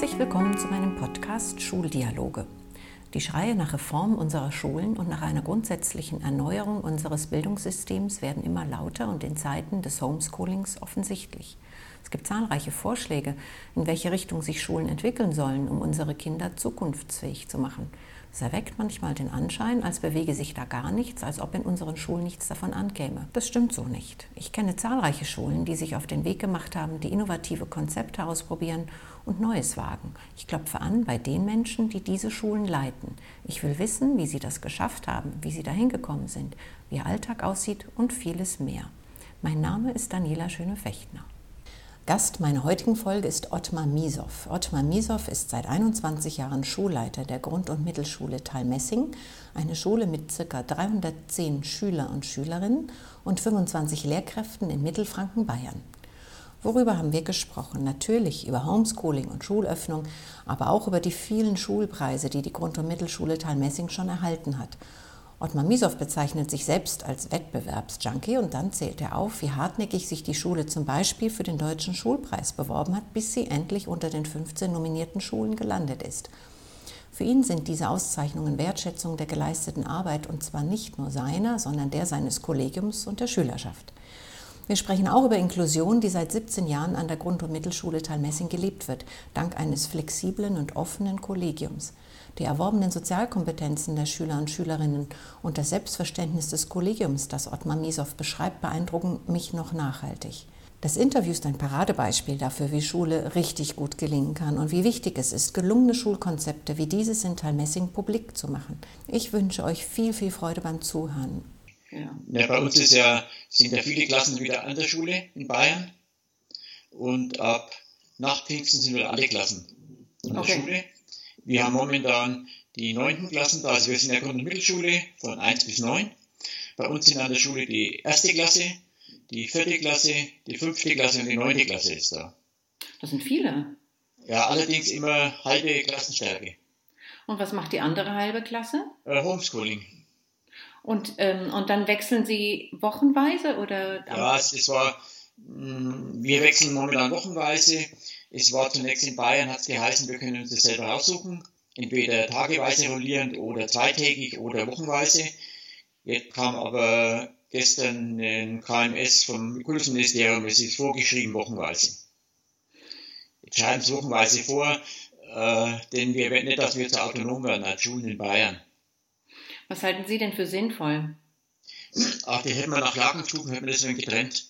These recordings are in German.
Herzlich willkommen zu meinem Podcast Schuldialoge. Die Schreie nach Reform unserer Schulen und nach einer grundsätzlichen Erneuerung unseres Bildungssystems werden immer lauter und in Zeiten des Homeschoolings offensichtlich. Es gibt zahlreiche Vorschläge, in welche Richtung sich Schulen entwickeln sollen, um unsere Kinder zukunftsfähig zu machen. Es erweckt manchmal den Anschein, als bewege sich da gar nichts, als ob in unseren Schulen nichts davon ankäme. Das stimmt so nicht. Ich kenne zahlreiche Schulen, die sich auf den Weg gemacht haben, die innovative Konzepte ausprobieren und Neues wagen. Ich klopfe an bei den Menschen, die diese Schulen leiten. Ich will wissen, wie sie das geschafft haben, wie sie dahin gekommen sind, wie ihr Alltag aussieht und vieles mehr. Mein Name ist Daniela Schöne-Fechtner. Gast meiner heutigen Folge ist Ottmar Misow. Ottmar Misow ist seit 21 Jahren Schulleiter der Grund- und Mittelschule Talmessing, eine Schule mit ca. 310 Schüler und Schülerinnen und 25 Lehrkräften in Mittelfranken, Bayern. Worüber haben wir gesprochen? Natürlich über Homeschooling und Schulöffnung, aber auch über die vielen Schulpreise, die die Grund- und Mittelschule Talmessing schon erhalten hat Ottmar Misow bezeichnet sich selbst als Wettbewerbsjunkie und dann zählt er auf, wie hartnäckig sich die Schule zum Beispiel für den Deutschen Schulpreis beworben hat, bis sie endlich unter den 15 nominierten Schulen gelandet ist. Für ihn sind diese Auszeichnungen Wertschätzung der geleisteten Arbeit und zwar nicht nur seiner, sondern der seines Kollegiums und der Schülerschaft. Wir sprechen auch über Inklusion, die seit 17 Jahren an der Grund- und Mittelschule Talmessing gelebt wird, dank eines flexiblen und offenen Kollegiums. Die erworbenen Sozialkompetenzen der Schüler und Schülerinnen und das Selbstverständnis des Kollegiums, das Ottmar Misow beschreibt, beeindrucken mich noch nachhaltig. Das Interview ist ein Paradebeispiel dafür, wie Schule richtig gut gelingen kann und wie wichtig es ist, gelungene Schulkonzepte wie dieses in Talmessing publik zu machen. Ich wünsche euch viel, viel Freude beim Zuhören. Ja. ja. bei uns ist ja, sind ja viele Klassen wieder an der Schule in Bayern und ab nach Pfingsten sind wieder alle Klassen an der okay. Schule. Wir haben momentan die neunten Klassen da, also wir sind in der Grund- und Mittelschule von 1 bis 9. Bei uns sind an der Schule die erste Klasse, die vierte Klasse, die fünfte Klasse und die neunte Klasse ist da. Das sind viele. Ja, allerdings immer halbe Klassenstärke. Und was macht die andere halbe Klasse? Äh, Homeschooling. Und, ähm, und dann wechseln Sie wochenweise oder? Ja, es, es war, mh, mm, wir wechseln momentan wochenweise. Es war zunächst in Bayern, hat es geheißen, wir können uns das selber aussuchen, entweder tageweise rollierend oder zweitägig oder wochenweise. Jetzt kam aber gestern ein KMS vom Kultusministerium, es ist vorgeschrieben wochenweise. Jetzt schreiben es wochenweise vor, äh, denn wir werden nicht, dass wir zu autonom werden als Schulen in Bayern. Was halten Sie denn für sinnvoll? Ach, die hätten wir nach Lagenstufen, hätten wir das getrennt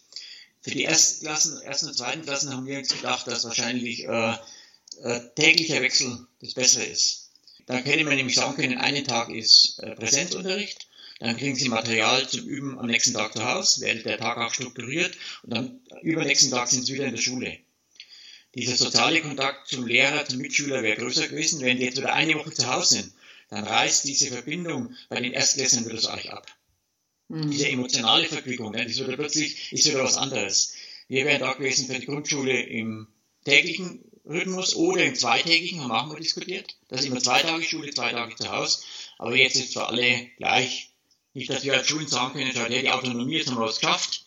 für die ersten Klassen, ersten und zweiten Klassen haben wir uns gedacht, dass wahrscheinlich äh, äh, täglicher Wechsel das Bessere ist. Dann könnte man nämlich sagen können, einen Tag ist äh, Präsenzunterricht, dann kriegen Sie Material zum Üben am nächsten Tag zu Hause, wird der Tag auch strukturiert und dann übernächsten Tag sind Sie wieder in der Schule. Dieser soziale Kontakt zum Lehrer, zum Mitschüler wäre größer gewesen. Wenn die jetzt wieder eine Woche zu Hause sind, dann reißt diese Verbindung bei den Erstklässlern wieder so ab. Mhm. Diese emotionale Verquickung, ne, ist wieder plötzlich ist wieder was anderes. Wir wären da gewesen für die Grundschule im täglichen Rhythmus oder im zweitägigen, haben wir auch mal diskutiert. Das ist immer zwei Tage Schule, zwei Tage zu Hause. Aber jetzt ist für alle gleich. Nicht, dass wir als Schulen sagen können, ja, die Autonomie, jetzt haben wir was geschafft.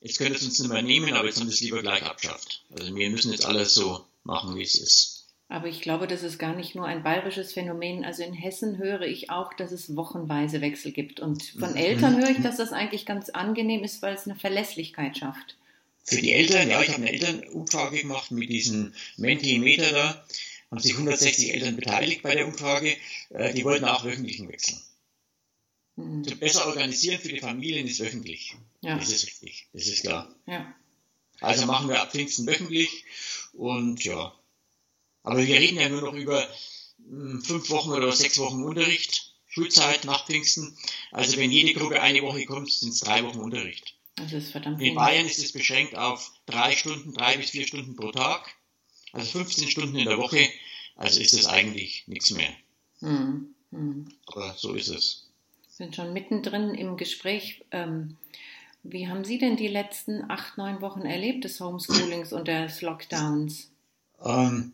Jetzt können wir es uns nicht mehr nehmen, aber jetzt haben wir es lieber gleich abgeschafft. Also wir müssen jetzt alles so machen, wie es ist. Aber ich glaube, das ist gar nicht nur ein bayerisches Phänomen. Also in Hessen höre ich auch, dass es wochenweise Wechsel gibt. Und von mhm. Eltern höre ich, dass das eigentlich ganz angenehm ist, weil es eine Verlässlichkeit schafft. Für die Eltern, ja, ich habe eine Elternumfrage gemacht mit diesem Mentimeter da. Haben sich 160 Eltern beteiligt bei der Umfrage. Äh, die wollten auch wöchentlichen Wechsel. Mhm. So besser organisieren für die Familien ist wöchentlich. Ja. Das ist richtig, das ist klar. Ja. Also machen wir ab Pfingsten wöchentlich und ja, aber wir reden ja nur noch über hm, fünf Wochen oder sechs Wochen Unterricht, Schulzeit nach Pfingsten. Also wenn jede Gruppe eine Woche kommt, sind es drei Wochen Unterricht. Das ist verdammt In Bayern ist es beschränkt auf drei Stunden, drei bis vier Stunden pro Tag. Also 15 Stunden in der Woche. Also ist es eigentlich nichts mehr. Hm, hm. Aber so ist es. Wir sind schon mittendrin im Gespräch. Ähm, wie haben Sie denn die letzten acht, neun Wochen erlebt des Homeschoolings und des Lockdowns? Ähm,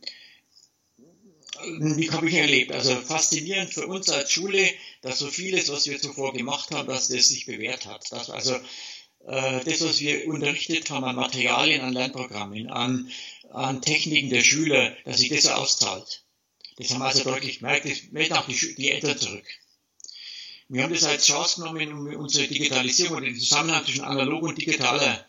habe ich erlebt? Also faszinierend für uns als Schule, dass so vieles, was wir zuvor gemacht haben, dass das sich bewährt hat. Dass also äh, das, was wir unterrichtet haben an Materialien, an Lernprogrammen, an an Techniken der Schüler, dass sich das auszahlt. Das haben wir also deutlich gemerkt, das melden auch die, die Eltern zurück. Wir haben das als Chance genommen, um unsere Digitalisierung und den Zusammenhang zwischen analog und digitaler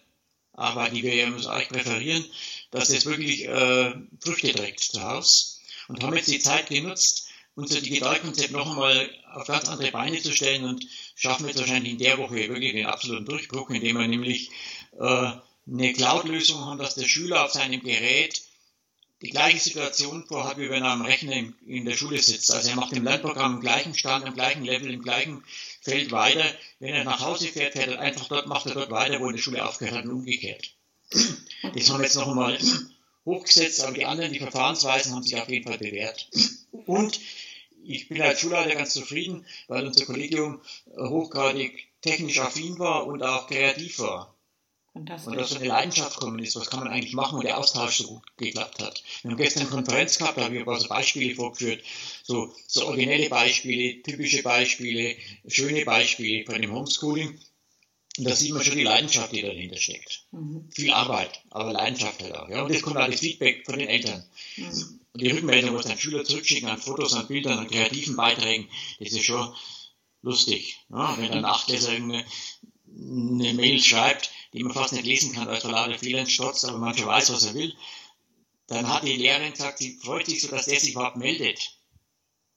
Arbeit, die wir ja eigentlich präferieren, dass das wirklich äh, Früchte trägt zu Hause. Und haben jetzt die Zeit genutzt, unser Digitalkonzept noch einmal auf ganz andere Beine zu stellen und schaffen jetzt wahrscheinlich in der Woche wirklich den absoluten Durchbruch, indem wir nämlich äh, eine Cloud-Lösung haben, dass der Schüler auf seinem Gerät die gleiche Situation vorhat, wie wenn er am Rechner in, in, der Schule sitzt. Also er macht im Lernprogramm im gleichen Stand, am gleichen Level, im gleichen Feld weiter. Wenn er nach Hause fährt, fährt er einfach dort, macht er dort weiter, wo in der Schule aufgehört hat und umgekehrt. Das haben wir jetzt noch einmal hochgesetzt, aber die anderen, die Verfahrensweisen haben sich auf jeden Fall bewährt. Und ich bin als Schulleiter ganz zufrieden, weil unser Kollegium hochgradig technisch affin war und auch kreativ war. Fantastisch. Und dass so eine Leidenschaft gekommen ist, was kann man eigentlich machen und der Austausch so gut geklappt hat. Wir haben gestern eine Konferenz gehabt, da habe ich ein paar so Beispiele vorgeführt, so, so originelle Beispiele, typische Beispiele, schöne Beispiele von dem Homeschooling. Und da sieht man schon die Leidenschaft, die dahinter steckt. Mhm. Viel Arbeit, aber Leidenschaft halt auch. Ja. Und jetzt kommt das Feedback von den Eltern. Mhm. Und die Rückmeldung, was dann Schüler zurückschicken an Fotos, an Bildern, an kreativen Beiträgen, das ist schon lustig. Ja. Wenn dann Achtklässler eine, eine Mail schreibt, die man fast nicht lesen kann, weil lauter Fehlern stotzt, aber mancher weiß, was er will. Dann hat die Lehrerin gesagt, sie freut sich so, dass der sich überhaupt meldet.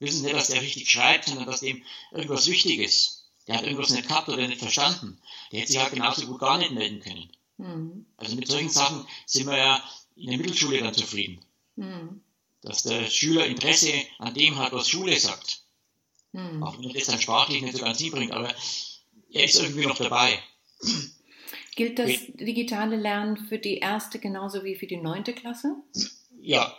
Wissen Sie nicht, dass der richtig schreibt, sondern dass dem irgendwas wichtig ist. Der hat irgendwas nicht gehabt oder nicht verstanden. Der hätte sich halt genauso gut gar nicht melden können. Mhm. Also mit solchen Sachen sind wir ja in der Mittelschule dann zufrieden. Mhm. Dass der Schüler Interesse an dem hat, was Schule sagt. Mhm. Auch wenn er das dann sprachlich nicht so ganz hinbringt, aber er ist irgendwie noch dabei. Gilt das digitale Lernen für die erste genauso wie für die neunte Klasse? Ja.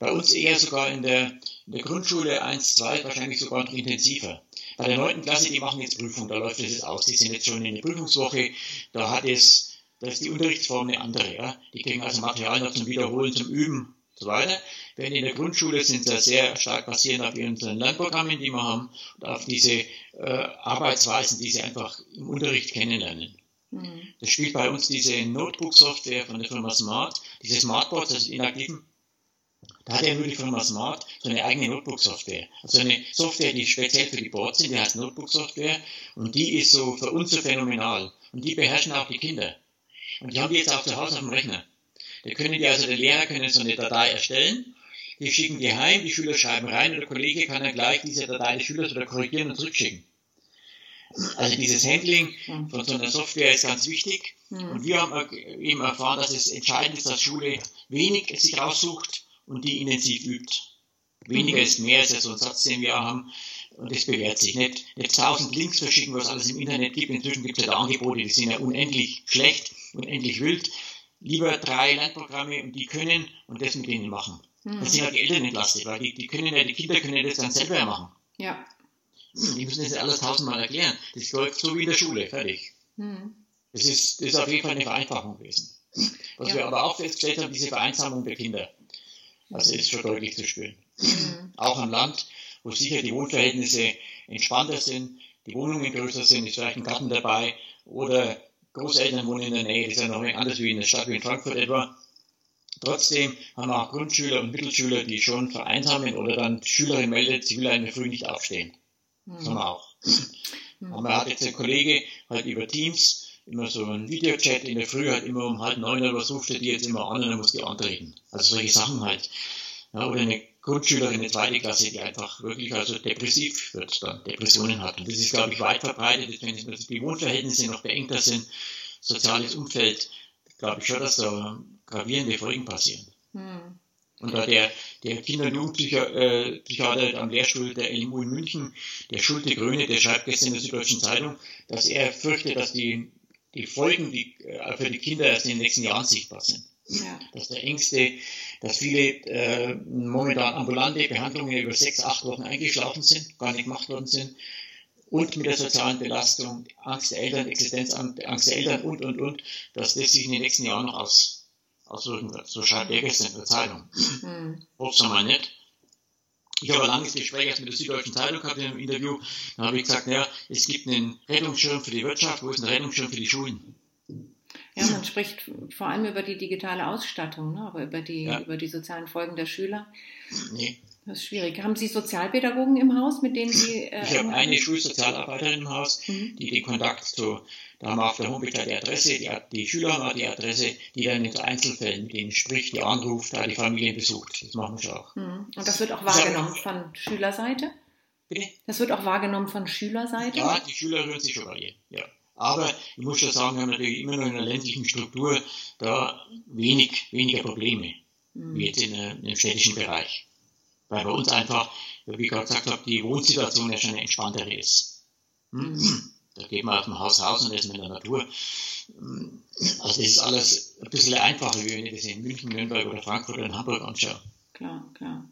Bei uns eher sogar in der, in der Grundschule 1, 2, wahrscheinlich sogar noch intensiver. Bei der neunten Klasse, die machen jetzt Prüfung, da läuft das jetzt aus. Die sind jetzt schon in der Prüfungswoche, da hat es, da ist die Unterrichtsform eine andere. Ja? Die kriegen also Material noch zum Wiederholen, zum Üben und so weiter. Während in der Grundschule sind sie sehr stark basierend auf unseren Lernprogrammen, die wir haben, und auf diese äh, Arbeitsweisen, die sie einfach im Unterricht kennenlernen. Mhm. Das spielt bei uns diese Notebook-Software von der Firma Smart, diese Smartboards, das ist inaktiven. Da hat ja nur die Firma Smart so eine eigene Notebook-Software. Also eine Software, die speziell für die Boards sind, die heißt Notebook-Software und die ist so für uns so phänomenal. Und die beherrschen auch die Kinder. Und die haben die jetzt auch zu Hause auf dem Rechner. Da können die also, der Lehrer können so eine Datei erstellen, die schicken die heim, die Schüler schreiben rein und der Kollege kann dann gleich diese Datei des Schülers oder korrigieren und zurückschicken. Also dieses Handling von so einer Software ist ganz wichtig. Und wir haben eben erfahren, dass es entscheidend ist, dass Schule wenig sich raussucht und die intensiv übt. Weniger ist mehr, ist ja so ein Satz, den wir haben. Und das bewährt sich nicht. Nicht tausend Links verschicken, was alles im Internet gibt. Inzwischen gibt es ja Angebote, die sind ja unendlich schlecht, unendlich wild. Lieber drei Lernprogramme und die können und das mit denen machen. Das sind ja die Eltern entlastet, weil die, die können ja, die Kinder können das dann selber machen. Ja. Die müssen das alles tausendmal erklären. Das läuft so wie in der Schule, fertig. Mhm. Das, ist, das ist auf jeden Fall eine Vereinfachung gewesen. Was ja. wir aber auch festgestellt haben, diese Vereinsamung der Kinder. Also ist schon deutlich zu spüren. Mhm. Auch am Land, wo sicher die Wohnverhältnisse entspannter sind, die Wohnungen größer sind, ist vielleicht ein Garten dabei oder Großeltern wohnen in der Nähe, das ist ja noch anders wie in der Stadt wie in Frankfurt etwa. Trotzdem haben wir auch Grundschüler und Mittelschüler, die schon vereinsamen oder dann Schülerin meldet, sie will in der Früh nicht aufstehen. Das haben wir auch. Mhm. Aber hat jetzt ein Kollege halt über Teams immer so einen Videochat in der Früh, halt immer um halb neun oder was ruft er die jetzt immer an und dann muss die antreten. Also solche Sachen halt. Ja, oder eine Grundschülerin in der zweiten Klasse, die einfach wirklich also depressiv wird, dann Depressionen hat. Und das ist, glaube ich, weit verbreitet, wenn die Wohnverhältnisse noch beengter sind, soziales Umfeld, glaube ich schon, dass da gravierende Folgen passieren. Hm. Und da der, der Kinder- und Jugendpsychiater äh, am Lehrstuhl der LMU in München, der Schulte Gröne, der schreibt gestern in der Süddeutschen Zeitung, dass er fürchtet, dass die, die Folgen die, äh, für die Kinder erst in den nächsten Jahren sichtbar sind. Ja. Dass der Ängste, dass viele äh, momentan ambulante Behandlungen über sechs, acht Wochen eingeschlafen sind, gar nicht gemacht worden sind. Und mit der sozialen Belastung, Angst der Eltern, Existenzangst der Eltern und, und, und, dass das sich in den nächsten Jahren noch aus, auswirken wird. So schreibt er gestern in der Zeitung. Mhm. Hoff's mal nicht. Ich habe ein langes Gespräch erst mit der Süddeutschen Zeitung gehabt in einem Interview. Da habe ich gesagt, naja, es gibt einen Rettungsschirm für die Wirtschaft, wo ist ein Rettungsschirm für die Schulen? Ja, man spricht vor allem über die digitale Ausstattung, ne? aber über die, Ja. über die sozialen Folgen der Schüler. Nee. Das ist schwierig. Haben Sie Sozialpädagogen im Haus, mit denen Sie. Äh, Ich habe eine Schulsozialarbeiterin im Haus, Mhm. die den Kontakt zu, da haben wir auf der Homepage die Adresse, die, die Schüler haben auch die Adresse, die dann in Einzelfällen mit denen spricht, die anruft, da die Familien besucht. Das machen wir auch. Mhm. Und das wird auch wahrgenommen von Schülerseite? Bitte? Das wird auch wahrgenommen von Schülerseite? Ja, die Schüler rühren sich schon bei ihr. Ja. Aber ich muss schon sagen, wir haben natürlich immer noch in einer ländlichen Struktur da wenig, weniger Probleme, Mhm. wie jetzt in, im städtischen Bereich. Weil bei uns einfach, wie ich gerade gesagt habe, die Wohnsituation ja schon eine entspanntere ist. Hm? Mhm. Da geht man aus dem Haus raus und ist in der Natur. Also das ist alles ein bisschen einfacher, wie wenn ich das in München, Nürnberg oder Frankfurt oder in Hamburg anschaue. Klar, klar.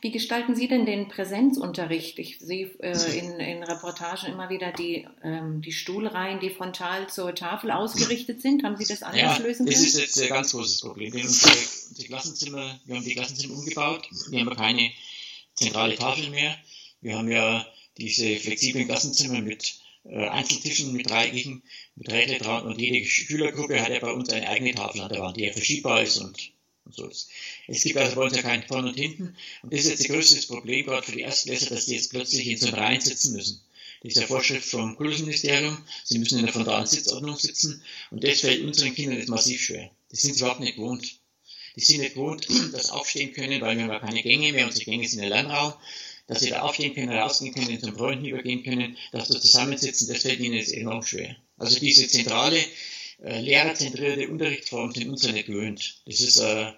Wie gestalten Sie denn den Präsenzunterricht? Ich sehe äh, in, in Reportagen immer wieder die, ähm, die Stuhlreihen, die frontal zur Tafel ausgerichtet sind. Haben Sie das anders Ja, lösen das können? ist jetzt ein ganz großes Problem. Denn unsere, unsere Klassenzimmer, wir haben die Klassenzimmer umgebaut. Wir haben keine zentrale Tafel mehr. Wir haben ja diese flexiblen Klassenzimmer mit äh, Einzeltischen, mit dreieckigen, mit Rädle dran und jede Schülergruppe hat ja bei uns eine eigene Tafel an der Wand, die ja verschiebbar ist und, und so ist. Es gibt also bei uns ja kein Vorne und Hinten. Und das ist jetzt das größte Problem gerade für die Erstklässler, dass die jetzt plötzlich in so einem Reihen sitzen müssen. Das ist ja Vorschrift vom Kultusministerium. Sie müssen in der frontalen Sitzordnung sitzen. Und das fällt unseren Kindern jetzt massiv schwer. Die sind überhaupt nicht gewohnt. Die sind nicht gewohnt, dass aufstehen können, weil wir haben keine Gänge mehr. Unsere Gänge sind ein Lernraum. Dass sie da aufstehen können, rausgehen können, zum Freunden übergehen können, dass sie zusammensitzen, das fällt ihnen jetzt enorm schwer. Also diese zentrale, äh, lehrerzentrierte Unterrichtsform sind uns ja nicht gewöhnt. Das ist, äh,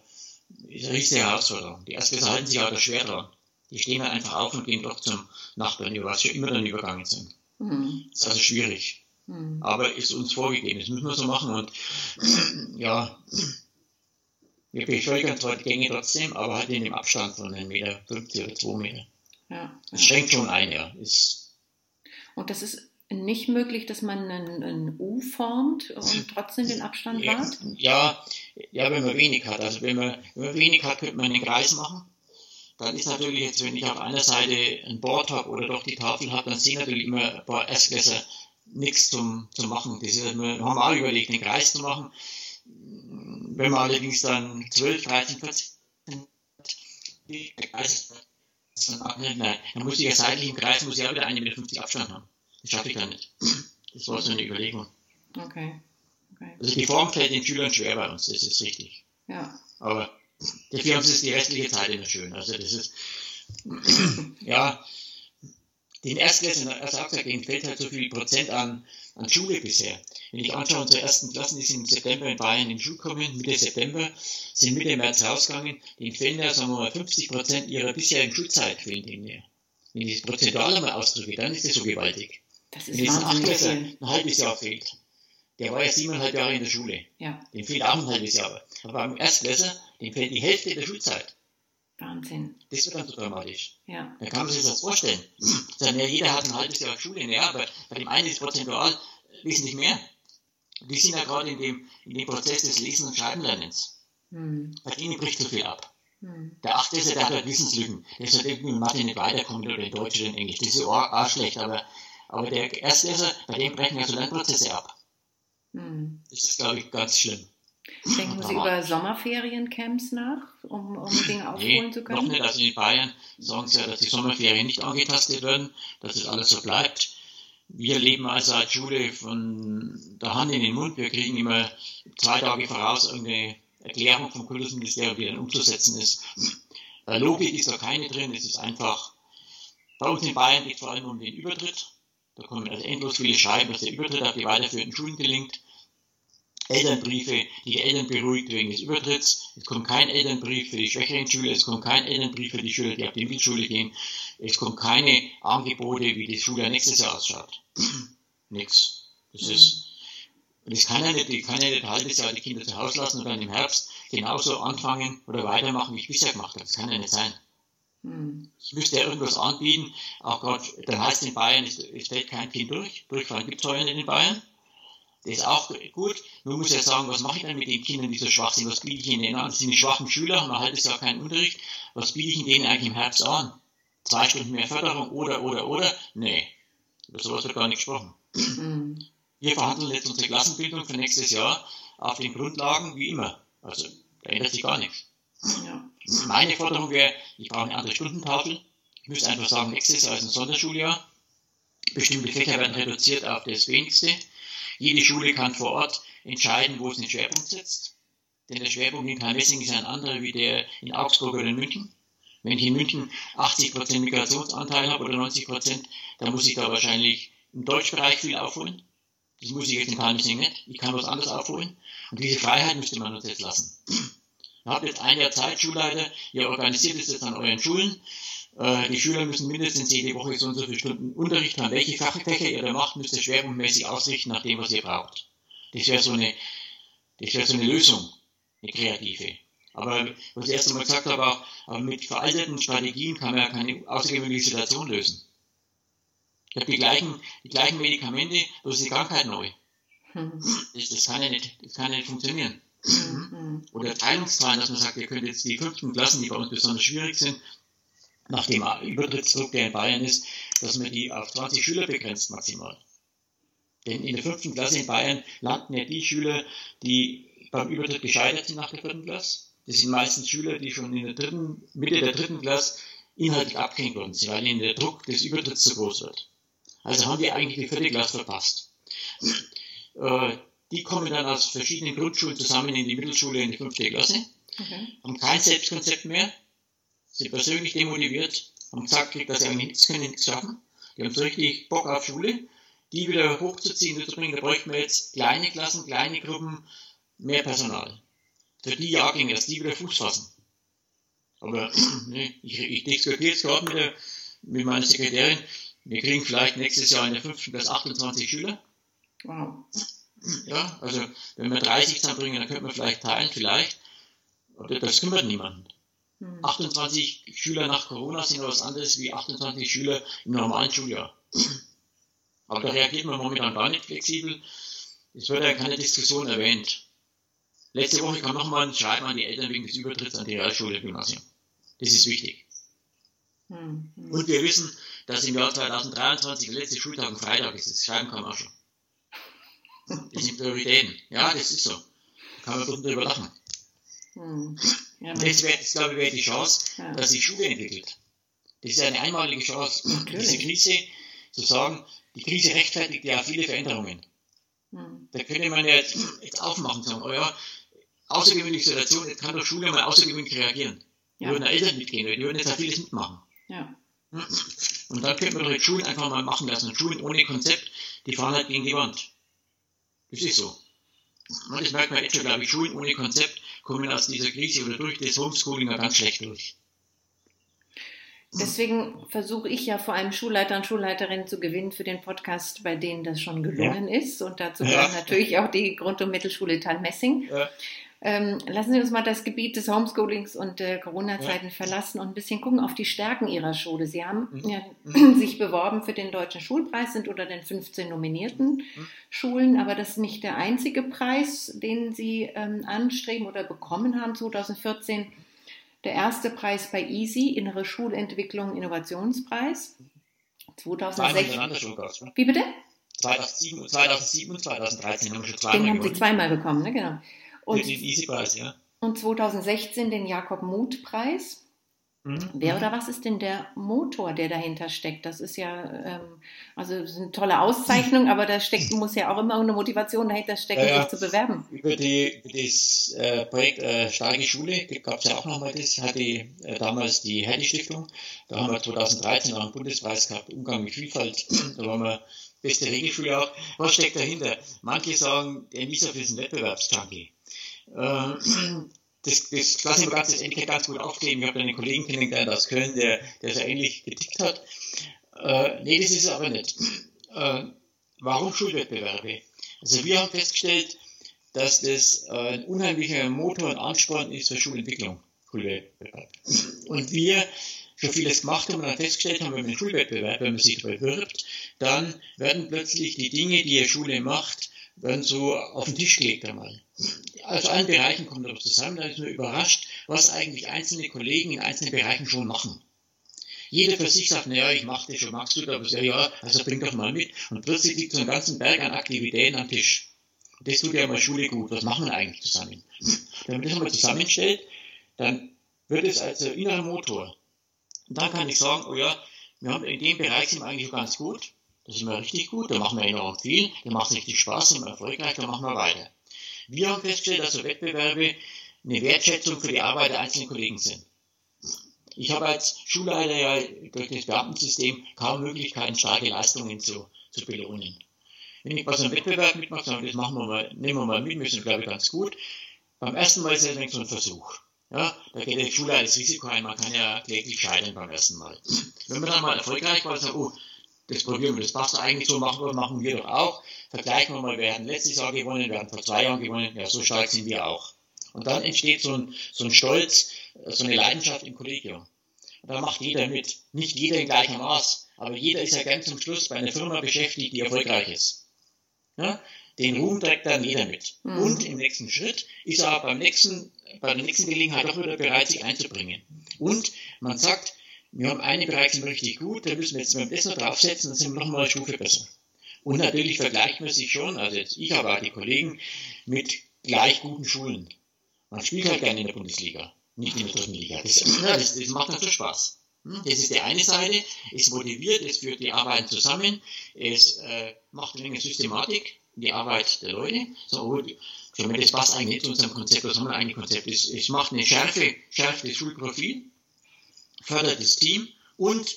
ist eine riesige Herausforderung. Die Erstklässler halten sich auch da schwer dran. Die stehen dann einfach auf und gehen doch zum Nachbarn über, was schon immer dann übergangen sind. Mhm. Das ist also schwierig. Mhm. Aber ist uns vorgegeben. Das müssen wir so machen und ja, wir beschleunigen zwar die Gänge trotzdem, aber halt in dem Abstand von einem Meter 50 oder 2 Meter. Ja, Das ja. schränkt schon ein, ja. Ist, Und das ist nicht möglich, dass man ein, ein U formt und trotzdem den Abstand ja, wahrt? ja, ja, wenn man wenig hat. Also wenn man, wenn man wenig hat, könnte man einen Kreis machen. Dann ist natürlich jetzt, wenn ich auf einer Seite ein Board habe oder doch die Tafel habe, dann sehen natürlich immer ein paar Erstklässler nichts zum, zum Machen. Das ist halt nur normal überlegt, einen Kreis zu machen. Wenn man allerdings dann 12, 13, 14 die Kreis, nein, dann muss ich ja seitlich im Kreis muss ich ja wieder 1,50 Meter Abstand haben. Das schaffe ich dann nicht. Das war so eine Überlegung. Okay. okay. Also die Form fällt den Schülern schwer bei uns, das ist richtig. Ja. Aber dafür haben sie es die restliche Zeit immer schön. Also das ist, ja, den Erstklässlern, also auch gesagt, denen fällt halt so viel Prozent an, an Schule bisher. Wenn ich anschaue, unsere ersten Klassen, die sind im September in Bayern in Schule gekommen, Mitte September, sind Mitte März rausgegangen, denen fehlen ja, sagen wir mal, 50 Prozent ihrer bisherigen Schulzeit fehlen denen ja. Wenn ich das prozentual einmal ausdrücke, dann ist das so gewaltig. Das Wenn ist jetzt ein Achtklässler ein halbes Jahr fehlt, der war ja siebeneinhalb Jahre in der Schule. Ja, Dem fehlt auch ein halbes Jahr. Aber beim Erstklässler, dem fehlt die Hälfte der Schulzeit. Wahnsinn. Das wird dann so dramatisch. Ja. Da kann man sich das vorstellen. Sagen, ja, jeder hat ein halbes Jahr Schule, ja, aber bei dem einen ist prozentual wesentlich mehr. Die sind ja gerade in dem, in dem Prozess des Lesen- und Schreibenlernens. Hm. Bei denen bricht so viel ab. Hm. Der Achtklässler, der hat halt Wissenslücken. Der ist halt irgendwie in Mathe nicht weiterkommt oder in Deutsch oder in Englisch. Das ist ja auch, auch schlecht, aber, aber der Erstklässler, bei dem brechen ja so Lernprozesse ab. Hm. Das ist, glaube ich, ganz schlimm. Denken Sie über Sommerferiencamps nach, um, um Dinge aufholen Nee, zu noch können? nicht. Also in Bayern sagen sie ja, dass die Sommerferien nicht angetastet werden, dass das alles so bleibt. Wir leben also als Schule von der Hand in den Mund. Wir kriegen immer zwei Tage voraus irgendeine Erklärung vom Kultusministerium, die dann umzusetzen ist. Äh, Logik ist da keine drin. Es ist einfach, bei uns in Bayern geht es vor allem um den Übertritt. Da kommen also endlos viele Schreiben, dass der Übertritt auf die weiterführenden Schulen gelingt. Elternbriefe, die Eltern beruhigt wegen des Übertritts. Es kommt kein Elternbrief für die schwächeren Schüler, es kommt kein Elternbrief für die Schüler, die auf die Mittelschule gehen. Es kommt keine Angebote, wie das Schuljahr nächstes Jahr ausschaut. Nix. Das Mhm. ist, und das kann ja nicht, ich kann ja nicht ein halbes Jahr die Kinder zu Hause lassen und dann im Herbst genauso anfangen oder weitermachen, wie ich bisher gemacht habe. Das kann ja nicht sein. Hm. Ich müsste ja irgendwas anbieten, auch gerade, dann heißt in Bayern, es, es fällt kein Kind durch. Durchfallen gibt es heuer nicht in Bayern. Das ist auch gut. Nur muss ich ja sagen, was mache ich dann mit den Kindern, die so schwach sind? Was biete ich ihnen an? Das sind die schwachen Schüler, haben ein halbes Jahr keinen Unterricht. Was biete ich denen eigentlich im Herbst an? Zwei Stunden mehr Förderung oder, oder, oder? Nee. Über sowas wird gar nicht gesprochen. Wir verhandeln jetzt unsere Klassenbildung für nächstes Jahr auf den Grundlagen wie immer. Also da ändert sich gar nichts. Ja. Meine Forderung wäre, ich brauche eine andere Stundentafel. Ich müsste einfach sagen, nächstes Jahr ist ein Sonderschuljahr. Bestimmte Fächer werden reduziert auf das wenigste. Jede Schule kann vor Ort entscheiden, wo es den Schwerpunkt setzt. Denn der Schwerpunkt in Karl-Messing ist ein anderer wie der in Augsburg oder in München. Wenn ich in München 80% Migrationsanteil habe oder 90%, dann muss ich da wahrscheinlich im Deutschbereich viel aufholen. Das muss ich jetzt in Karl-Messing nicht. Ich kann was anderes aufholen. Und diese Freiheit müsste man uns jetzt lassen. Ihr habt jetzt ein Jahr Zeit, Schulleiter, ihr organisiert es jetzt an euren Schulen. Äh, die Schüler müssen mindestens jede Woche so und so viele Stunden Unterricht haben. Welche Fachfächer ihr da macht, müsst ihr schwerpunktmäßig ausrichten nach dem, was ihr braucht. Das wäre so eine, das wäre so eine Lösung, eine kreative. Aber was ich erst einmal gesagt habe, auch, aber mit veralteten Strategien kann man ja keine außergewöhnliche Situation lösen. Ich habe die gleichen, die gleichen Medikamente, bloß die Krankheit neu. Hm. Das, das, kann ja nicht, das kann ja nicht funktionieren. Mhm. Oder Teilungszahlen, dass man sagt, ihr könnt jetzt die fünften Klassen, die bei uns besonders schwierig sind, nach dem Übertrittsdruck, der in Bayern ist, dass man die auf 20 Schüler begrenzt maximal. Denn in der fünften Klasse in Bayern landen ja die Schüler, die beim Übertritt gescheitert sind nach der vierten Klasse. Das sind meistens Schüler, die schon in der dritten, Mitte der dritten Klasse inhaltlich abgehängt worden sind, weil ihnen der Druck des Übertritts zu groß wird. Also haben die eigentlich die vierte Klasse verpasst. Äh, die kommen dann aus verschiedenen Grundschulen zusammen in die Mittelschule in die fünfte Klasse, okay. haben kein Selbstkonzept mehr, sind persönlich demotiviert, haben gesagt, dass sie eigentlich nichts können, nichts schaffen. Die haben so richtig Bock auf Schule. Die wieder hochzuziehen, zu bringen, da bräuchten wir jetzt kleine Klassen, kleine Gruppen, mehr Personal. Für die Jahrgänge, dass die wieder Fuß fassen. Aber ne, ich, ich diskutiere jetzt gerade mit, mit meiner Sekretärin, wir kriegen vielleicht nächstes Jahr in der fünften bis 28 Schüler. Wow. Ja, also wenn wir 30 zusammenbringen, dann könnte man vielleicht teilen, vielleicht. Aber das kümmert niemanden. 28 hm. Schüler nach Corona sind was anderes wie 28 Schüler im normalen Schuljahr. Aber da reagiert man momentan gar nicht flexibel. Es wird ja keine Diskussion erwähnt. Letzte Woche kam nochmal ein Schreiben an die Eltern wegen des Übertritts an die Realschule Gymnasium. Das ist wichtig. Hm, hm. Und wir wissen, dass im Jahr 2023 der letzte Schultag ein Freitag ist. Das Schreiben kam auch schon. Das sind Prioritäten. Ja, das ist so. Da kann man drüber lachen. Hm. Ja, das wäre, das glaube ich, wäre die Chance, ja. dass sich Schule entwickelt. Das ist eine einmalige Chance. Natürlich. Diese Krise, zu sagen, die Krise rechtfertigt ja viele Veränderungen. Hm. Da könnte man ja jetzt, jetzt aufmachen, sagen, oh ja, außergewöhnliche Situation, jetzt kann doch Schule mal außergewöhnlich reagieren. Ja. Die würden da Eltern mitgehen, die würden jetzt auch vieles mitmachen. Ja. Und dann könnte man doch jetzt Schulen einfach mal machen lassen. Und Schulen ohne Konzept, die fahren halt gegen die Wand. Das ist so. Und das merkt man jetzt schon, glaube ich, Schulen ohne Konzept kommen aus dieser Krise oder durch das Homeschooling ganz schlecht durch. Deswegen versuche ich ja vor allem Schulleiter und Schulleiterinnen zu gewinnen für den Podcast, bei denen das schon gelungen ja. ist. Und dazu gehört ja. natürlich auch die Grund- und Mittelschule Talmessing. Ja. Ähm, lassen Sie uns mal das Gebiet des Homeschoolings und äh, Corona-Zeiten ja. verlassen und ein bisschen gucken auf die Stärken Ihrer Schule. Sie haben mhm. ja, mhm. sich beworben für den Deutschen Schulpreis, sind unter den 15 nominierten mhm. Schulen, aber das ist nicht der einzige Preis, den Sie ähm, anstreben oder bekommen haben 2014. Der erste Preis bei EASY, Innere Schulentwicklung Innovationspreis. 2016. Wie bitte? 2007, 2007 und 2013 haben wir schon zweimal Den haben Sie zweimal bekommen, ne? genau. Und, den Easy-Preis, ja. Und 2016 den Jakob-Muth-Preis. Mhm. Wer oder was ist denn der Motor, der dahinter steckt? Das ist ja, ähm, also ist eine tolle Auszeichnung, aber da steckt, muss ja auch immer eine Motivation dahinter stecken, ja, sich zu bewerben. Über, die, über das äh, Projekt äh, Starke Schule gab es ja auch nochmal das, hatte äh, damals die Hertie Stiftung. Da haben wir 2013 auch einen Bundespreis gehabt, Umgang mit Vielfalt. da waren wir beste Regelschule auch. Was steckt dahinter? Manche sagen, der Mieser ist ein Wettbewerbsjunkie. Äh, das, das lasse ich mir ganz, endlich ganz gut aufkleben. Ich habe einen Kollegen kennengelernt aus Köln, der, der so ähnlich getickt hat. Äh, nee, das ist es aber nicht. Äh, warum Schulwettbewerbe? Also wir haben festgestellt, dass das äh, ein unheimlicher Motor und Ansporn ist für Schulentwicklung. Und wir schon vieles gemacht haben und dann festgestellt haben, wenn man einen Schulwettbewerb, wenn man sich bewirbt, dann werden plötzlich die Dinge, die eine Schule macht, werden so auf den Tisch gelegt einmal. Aus allen Bereichen kommt das zusammen, da ist man überrascht, was eigentlich einzelne Kollegen in einzelnen Bereichen schon machen. jeder für sich sagt, naja, ich mache das schon, magst du das? Aber ja, ja, also bring doch mal mit. Und plötzlich liegt so ein ganzen Berg an Aktivitäten am Tisch. Das tut ja mal Schule gut. Was machen wir eigentlich zusammen? Wenn man das einmal zusammenstellt, dann wird es als innerer Motor. Und dann kann ich sagen, oh ja, wir haben in dem Bereich sind wir eigentlich schon ganz gut. Das ist immer richtig gut, da machen wir enorm viel, da macht richtig Spaß, sind wir erfolgreich, da machen wir weiter. Wir haben festgestellt, dass so Wettbewerbe eine Wertschätzung für die Arbeit der einzelnen Kollegen sind. Ich habe als Schulleiter ja durch das Beamtensystem kaum Möglichkeiten, starke Leistungen zu, zu belohnen. Wenn ich bei so einem Wettbewerb mitmache, sage das machen wir mal, nehmen wir mal mit, wir sind, glaube ich, ganz gut. Beim ersten Mal ist es so ein Versuch. Ja, da geht der Schüler das Risiko ein, man kann ja kläglich scheitern beim ersten Mal. Wenn man dann mal erfolgreich war, sagt, oh, das probieren wir, das passt eigentlich so, machen wir, machen wir doch auch. Vergleichen wir mal, wir hatten letztes Jahr gewonnen, wir hatten vor zwei Jahren gewonnen, ja, so stark sind wir auch. Und dann entsteht so ein, so ein Stolz, so eine Leidenschaft im Kollegium. Und da macht jeder mit. Nicht jeder in gleichem Maß, aber jeder ist ja gern zum Schluss bei einer Firma beschäftigt, die erfolgreich ist. Ja? Den Ruhm trägt dann jeder mit. Mhm. Und im nächsten Schritt ist er beim nächsten, bei der nächsten Gelegenheit auch wieder bereit, sich einzubringen. Und man sagt, wir haben einen Bereich sind richtig gut, da müssen wir jetzt, das noch draufsetzen, dann sind wir nochmal eine Stufe besser. Und natürlich vergleicht man sich schon, also jetzt ich, aber auch die Kollegen, mit gleich guten Schulen. Man spielt halt gerne in der Bundesliga, nicht in der dritten Liga. Das, das, das macht natürlich Spaß. Hm? Das ist die eine Seite, es motiviert, es führt die Arbeit zusammen, es äh, macht eine Menge Systematik, die Arbeit der Leute. So, oh, das passt eigentlich nicht zu unserem Konzept, was haben wir eigentlich Konzept? Es, es macht eine Schärfe, schärft das Schulprofil, fördert das Team und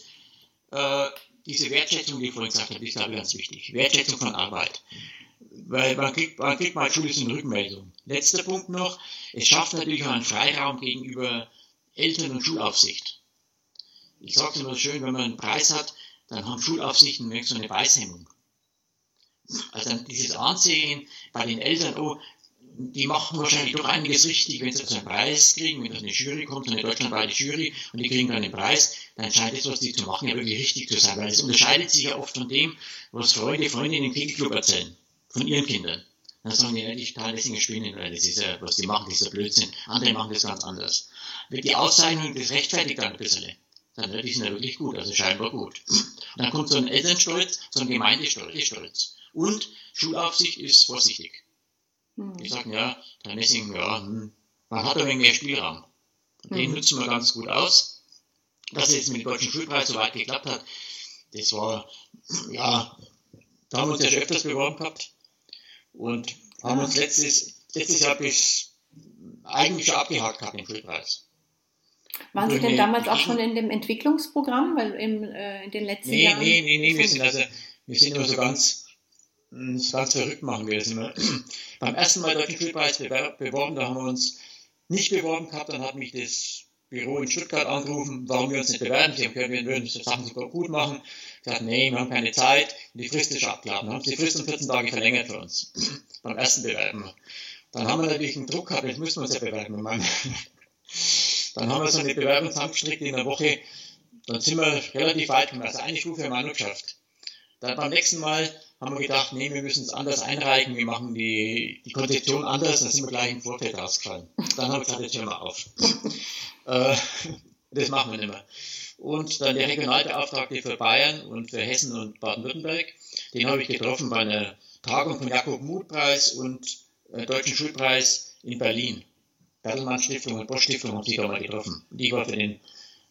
äh, diese Wertschätzung, die ich vorhin gesagt habe, ist ich ganz wichtig. Wertschätzung von Arbeit. Weil man kriegt, man kriegt mal Schule eine Rückmeldung. Letzter Punkt noch, es schafft natürlich auch einen Freiraum gegenüber Eltern und Schulaufsicht. Ich sage es immer schön, wenn man einen Preis hat, dann haben Schulaufsichten so eine Preishemmung. Also dieses Ansehen bei den Eltern, oh, die machen wahrscheinlich doch einiges richtig, wenn sie so einen Preis kriegen, wenn das eine Jury kommt, eine deutschlandweite Jury, und die kriegen dann einen Preis, dann scheint das, was die zu machen, ja wirklich richtig zu sein, weil es unterscheidet sich ja oft von dem, was Freunde, Freundinnen im Kegelclub erzählen, von ihren Kindern. Dann sagen die, ja, die Talessingen spinnen, weil das ist ja, was die machen, das ist ja Blödsinn. Andere machen das ganz anders. Wird die Auszeichnung, das rechtfertigt dann ein bisschen. Dann, ja, die sind ja wirklich gut, also scheinbar gut. Dann kommt so ein Elternstolz, so ein Gemeindestolz. Und Schulaufsicht ist vorsichtig. Hm. Die sagen, ja, der Messing, ja, man hat ein wenig mehr Spielraum. Den hm. nutzen wir ganz gut aus. Dass es jetzt mit dem Deutschen Schulpreis so weit geklappt hat, das war, ja, da haben wir uns ja schon öfters beworben gehabt und haben uns letztes, letztes Jahr bis eigentlich schon abgehakt gehabt, den Schulpreis. Waren Sie denn damals auch schon in dem Entwicklungsprogramm, weil im, äh, in den letzten nee, Jahren? Nee, nee, nee, wir sind also, wir sind immer so ganz, das ganz verrückt machen wir das immer. Beim ersten Mal Deutschen Schulpreis beworben, da haben wir uns nicht beworben gehabt, dann hat mich das Büro in Stuttgart angerufen, warum wir uns nicht bewerben. Sie haben gehört, wir würden das Sachen super gut machen. Ich sagte, nee, wir haben keine Zeit. Und die Frist ist abgelaufen. Dann haben sie die Frist um 14 Tage verlängert für uns. Beim ersten Bewerben. Dann haben wir natürlich einen Druck gehabt, jetzt müssen wir uns ja bewerben. Dann haben wir so eine Bewerbung zusammengestrickt in der Woche. Dann sind wir relativ weit gekommen. Also eine Stufe haben wir noch geschafft. Dann beim nächsten Mal haben wir gedacht, nee, wir müssen es anders einreichen, wir machen die, die Konzeption anders, dann sind wir gleich im Vorfeld rausgefallen. Dann habe ich gesagt, jetzt hören wir auf. äh, das machen wir nicht mehr. Und dann der Regionalbeauftragte für Bayern und für Hessen und Baden-Württemberg, den habe ich getroffen bei einer Tagung vom Jakob-Muth-Preis und äh, Deutschen Schulpreis in Berlin. Bertelmann Stiftung und Bosch Stiftung haben sich da mal getroffen. Und ich war für den,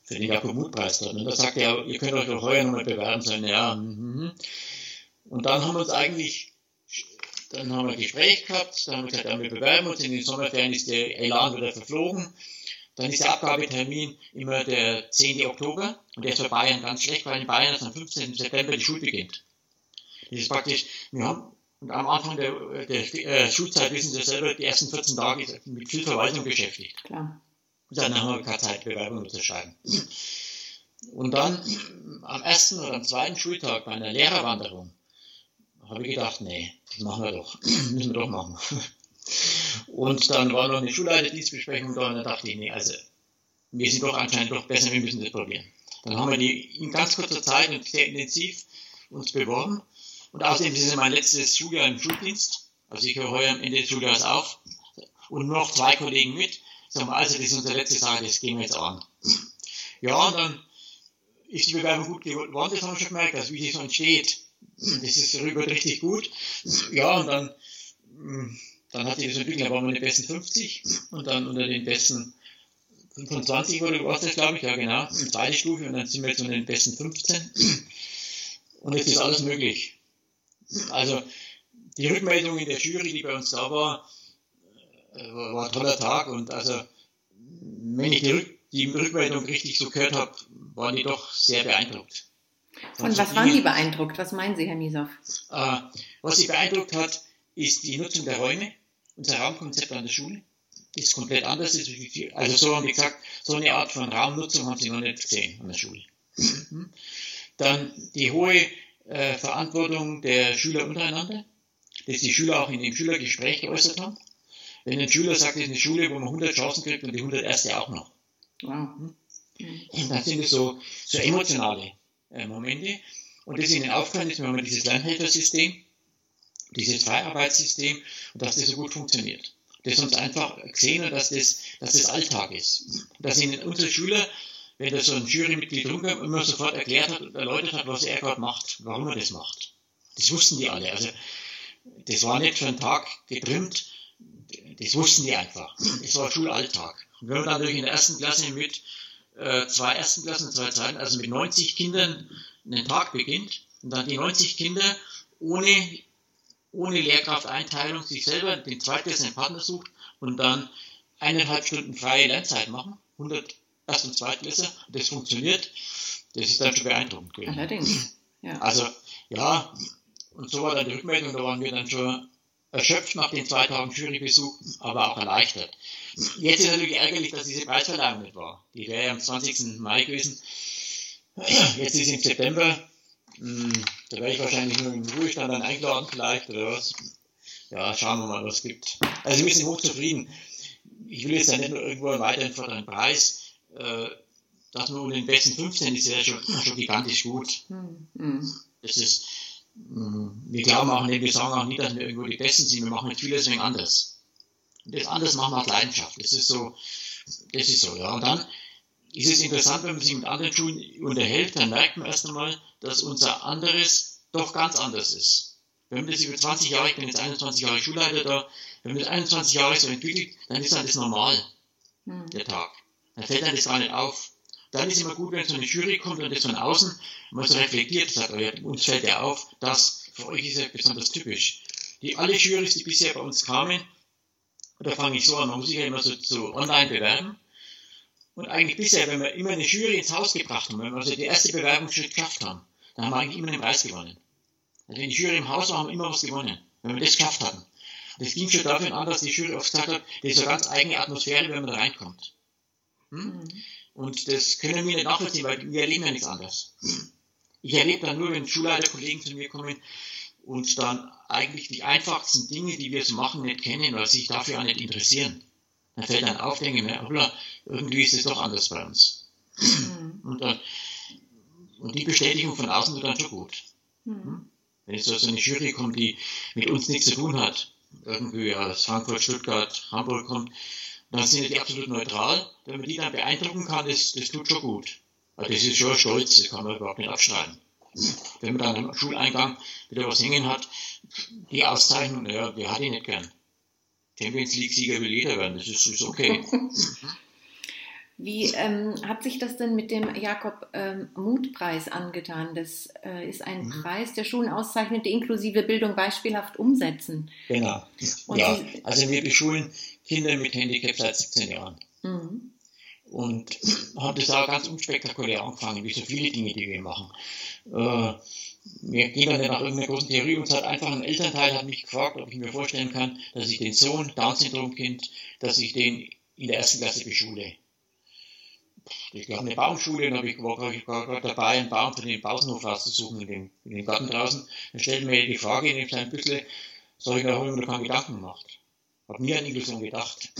für den Jakob-Muth-Preis dort. Und da sagte er, ihr könnt euch doch heuer nochmal bewerben. Sagen, ja, mm, und dann haben wir uns eigentlich, dann haben wir ein Gespräch gehabt, dann haben wir gesagt, ja, wir bewerben uns, in den Sommerferien ist der Elan wieder verflogen. Dann ist der Abgabetermin immer der 10. Oktober und der ist für Bayern ganz schlecht, weil in Bayern ist am 15. September die Schule beginnt. Das ist praktisch, wir haben und am Anfang der, der äh, Schulzeit wissen Sie selber, die ersten 14 Tage ist mit viel Verwaltung beschäftigt. Klar. Und dann haben wir keine Zeit, Bewerbungen zu schreiben. Und dann am ersten oder am zweiten Schultag bei einer Lehrerwanderung habe ich gedacht, nee, das machen wir doch. Müssen wir doch machen. Und dann war noch eine Schulleiterdienstbesprechung da und da dachte ich, nee, also wir sind doch anscheinend doch besser, wir müssen das probieren. Dann haben wir die in ganz kurzer Zeit und sehr intensiv uns beworben. Und außerdem ist es mein letztes Schuljahr im Schuldienst. Also ich höre heuer am Ende des Schuljahres auf. Und noch zwei Kollegen mit. Sagen wir, also das ist unser letztes Jahr, das gehen wir jetzt an. Ja, und dann ist die Bewerbung gut geworden, das haben wir schon gemerkt, also wie sie so entsteht. Das ist rüber richtig gut. Ja, und dann, hm, dann hat sich das entwickelt, da waren wir in den besten 50 und dann unter den besten 25 oder was das, glaube ich, ja genau, in zweite Stufe und dann sind wir jetzt unter den besten 15. Und jetzt ist alles möglich. Also die Rückmeldung in der Jury, die bei uns da war, äh, war, war ein toller Tag und also wenn ich die, Rück die Rückmeldung richtig so gehört habe, waren die doch sehr beeindruckt. Von was waren die beeindruckt? Was meinen Sie, Herr Niesow? Äh, was Sie beeindruckt hat, ist die Nutzung der Räume, unser Raumkonzept an der Schule. Das ist komplett anders. Also so haben wir gesagt, so eine Art von Raumnutzung haben Sie noch nicht gesehen an der Schule. Dann die hohe äh, Verantwortung der Schüler untereinander, dass die Schüler auch in dem Schülergespräch geäußert haben. Wenn ein Schüler sagt, es ist eine Schule, wo man 100 Chancen kriegt und die 100 erste auch noch. Wow. Und dann sind es so, so emotionale äh, Momente. Und das ist ihnen aufgefallen, ist, wenn man dieses Lernhelfersystem, dieses Freiarbeitssystem, und dass das so gut funktioniert. Das haben sie einfach gesehen und dass das, dass das Alltag ist. Dass ihnen unsere Schüler, wenn da so ein Jurymitglied rumkam, immer sofort erklärt hat und erläutert hat, was er gerade macht, warum er das macht. Das wussten die alle. Also, das war nicht für einen Tag getrimmt, das wussten die einfach. Das war Schulalltag. Und wenn man dann natürlich in der ersten Klasse mit äh, zwei ersten Klassen, zwei zweiten, also mit 90 Kindern einen Tag beginnt und dann die 90 Kinder ohne, ohne Lehrkrafteinteilung sich selber den zweitklassigen Partner sucht und dann eineinhalb Stunden freie Lernzeit machen, 100 Erst- und Zweitklässler, und das funktioniert, das ist dann schon beeindruckend. Allerdings, ja. Also, ja, und so war dann die Rückmeldung, da waren wir dann schon erschöpft nach den zwei Tagen Jurybesuch, aber auch erleichtert. Jetzt ist natürlich ärgerlich, dass diese Preisverleihung nicht war. Die wäre ja am 20. Mai gewesen. Jetzt ist es im September. Hm, da wäre ich wahrscheinlich nur im Ruhestand dann eingeladen vielleicht oder was. Ja, schauen wir mal, was es gibt. Also wir sind hochzufrieden. Ich will jetzt ja nicht nur irgendwo einen weiteren vorderen Preis. Äh, dass wir unter den besten 15 ist ja schon, schon gigantisch gut. Hm. Das ist, hm, wir glauben auch nicht, wir sagen auch nicht, dass wir irgendwo die Besten sind, wir machen vieles wegen anders. Und das anders machen wir aus Leidenschaft. Das ist so, das ist so, ja. Und dann ist es interessant, wenn man sich mit anderen Schulen unterhält, dann merkt man erst einmal, dass unser anderes doch ganz anders ist. Wenn man das über 20 Jahre, ich bin jetzt 21 Jahre Schulleiter da, wenn man das 21 Jahre so entwickelt, dann ist dann das normal, hm. der Tag. Dann fällt einem das gar nicht auf. Dann ist immer gut, wenn so eine Jury kommt und das von außen mal so reflektiert sagt, ja, uns fällt ja auf, das für euch ist ja besonders typisch. Die alle Jurys, die bisher bei uns kamen, da fange ich so an, man muss sich ja immer so, so online bewerben. Und eigentlich bisher, wenn wir immer eine Jury ins Haus gebracht haben, wenn wir also die erste Bewerbungsschritt geschafft haben, dann haben wir eigentlich immer den Preis gewonnen. Also wenn die Jury im Haus war, haben wir immer was gewonnen, wenn wir das geschafft hatten. Und das ging schon dafür an, dass die Jury oft gesagt hat, das ist eine ganz eigene Atmosphäre, wenn man da reinkommt. Hm? Und das können wir nicht nachvollziehen, weil wir erleben ja nichts anderes. Ich erlebe dann nur, wenn Schulleiterkollegen zu mir kommen und dann eigentlich die einfachsten Dinge, die wir so machen, nicht kennen, weil sie sich dafür auch nicht interessieren. Dann fällt dann auf, denke mir, hoppla, irgendwie ist es doch anders bei uns. Mhm. Und, dann, und die Bestätigung von außen wird dann schon gut. Mhm. Wenn jetzt so eine Jury kommt, die mit uns nichts zu tun hat, irgendwie aus Frankfurt, Stuttgart, Hamburg kommt, dann sind die absolut neutral. Wenn man die dann beeindrucken kann, das, das tut schon gut. Also das ist schon stolz, das kann man überhaupt nicht abschneiden. Wenn man dann am Schuleingang wieder was hängen hat, die Auszeichnung, naja, wer hat die nicht gern? Champions League-Sieger will jeder werden, das ist, ist okay. Wie ähm, hat sich das denn mit dem Jakob ähm, Mut-Preis angetan? Das äh, ist ein mhm. Preis, der Schulen auszeichnet, die inklusive Bildung beispielhaft umsetzen. Genau. Und ja, also wir beschulen Kinder mit Handicap seit 17 Jahren. Mhm. Und haben das auch ganz unspektakulär angefangen, wie so viele Dinge, die wir machen. Äh, wir gehen dann nach irgendeiner großen Theorie. Uns hat einfach ein Elternteil hat mich gefragt, ob ich mir vorstellen kann, dass ich den Sohn, Down-Syndrom-Kind, dass ich den in der ersten Klasse beschule ich glaube, eine Baumschule, und habe ich, war gerade dabei, einen Baum für den Pausenhof rauszusuchen in dem, in dem Garten draußen. Dann stellte mir die Frage in dem kleinen Büssel, soll ich mir darüber noch keinen Gedanken gemacht? Habe mir an Nicholson gedacht.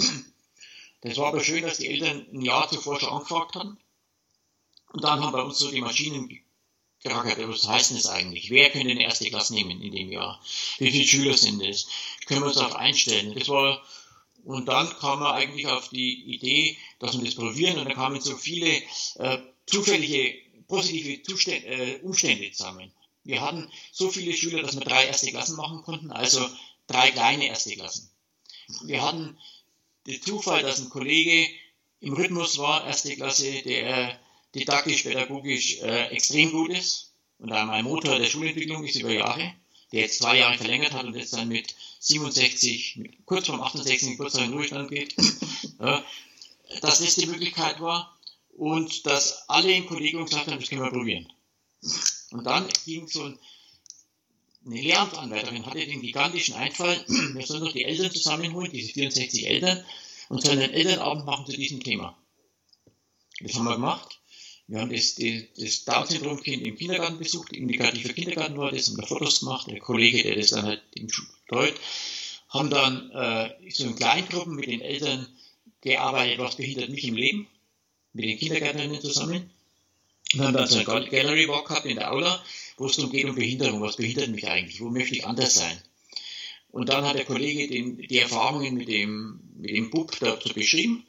Das war aber schön, dass die Eltern ein Jahr zuvor schon angefragt hatten. Und dann haben bei uns so die Maschinen gerackert. Was heißt denn das eigentlich? Wer könnte eine erste Klasse nehmen in dem Jahr? Wie viele Schüler sind es? Können wir uns darauf einstellen? Das war und dann kam man eigentlich auf die Idee, dass wir das probieren und dann kamen so viele äh, zufällige positive Zustände, äh, Umstände zusammen. Wir hatten so viele Schüler, dass wir drei erste Klassen machen konnten, also drei kleine erste Klassen. Wir hatten den Zufall, dass ein Kollege im Rhythmus war, erste Klasse, der didaktisch, pädagogisch äh, extrem gut ist und da mein Motor der Schulentwicklung ist über Jahre, der jetzt zwei Jahre verlängert hat und jetzt dann mit 67, mit, kurz vorm 68 kurz vor den Ruhestand geht, ja, dass das die Möglichkeit war und dass alle im Kollegium gesagt haben, das können wir probieren. Und dann ging so ein, eine Lehramtanwärterin, hatte den gigantischen Einfall, wir sollen doch die Eltern zusammenholen, diese 64 Eltern, und sollen einen Elternabend machen zu diesem Thema. Das haben wir gemacht. Wir haben das, das Down-Syndrom-Kind im Kindergarten besucht, indikativer Kindergarten war das, haben da Fotos gemacht, der Kollege, der das dann halt im Schul betreut, haben dann äh, so in Kleingruppen mit den Eltern gearbeitet, was behindert mich im Leben, mit den Kindergärtnerinnen zusammen. Und haben dann so einen Gallery Walk gehabt in der Aula, wo es darum geht um Behinderung, was behindert mich eigentlich, wo möchte ich anders sein. Und dann hat der Kollege den, die Erfahrungen mit dem, mit dem Bub dazu beschrieben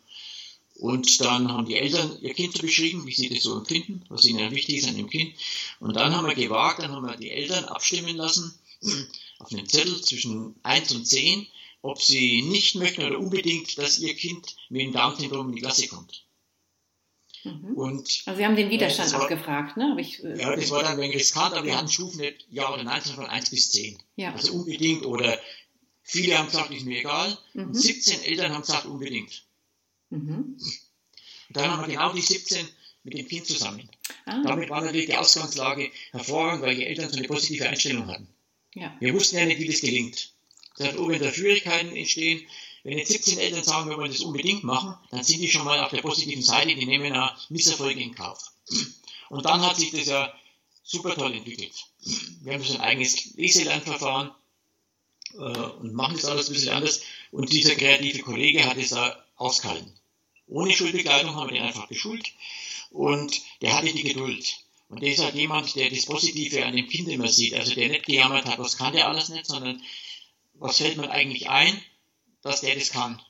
und dann haben die Eltern ihr Kind so beschrieben, wie sie das so empfinden, was ihnen wichtig ist an dem Kind. Und dann haben wir gewagt, dann haben wir die Eltern abstimmen lassen auf einem Zettel zwischen 1 und 10, ob sie nicht möchten oder unbedingt, dass ihr Kind mit dem Down-Syndrom in die Klasse kommt. Mhm. Und, also Sie haben den Widerstand war, abgefragt, ne? Ich, äh, ja, das war dann ein wenig riskant, aber wir hatten Stufen nicht Ja oder Nein, sondern von 1 bis 10. Ja. Also unbedingt oder viele haben gesagt, ist mir egal. Mhm. Und 17 Eltern haben gesagt, unbedingt. Mhm. Und dann haben wir genau die 17 mit dem Kind zusammen. Ah. Damit war natürlich die Ausgangslage hervorragend, weil die Eltern so eine positive Einstellung hatten. Ja. Wir wussten ja nicht, wie das gelingt. Das heißt, wenn da Schwierigkeiten entstehen, wenn jetzt 17 Eltern sagen, wir wollen das unbedingt machen, dann sind die schon mal auf der positiven Seite, die nehmen ja Misserfolge in Kauf. Und dann hat sich das ja super toll entwickelt. Wir haben so ein eigenes Leselernverfahren äh, und machen das alles ein bisschen anders. Und dieser kreative Kollege hat es da ausgehalten. Ohne Schulbegleitung haben wir den einfach geschult und der hatte die Geduld. Und der ist halt jemand, der das Positive an dem Kind immer sieht. Also der nicht gejammert hat, was kann der alles nicht, sondern was fällt mir eigentlich ein, dass der das kann.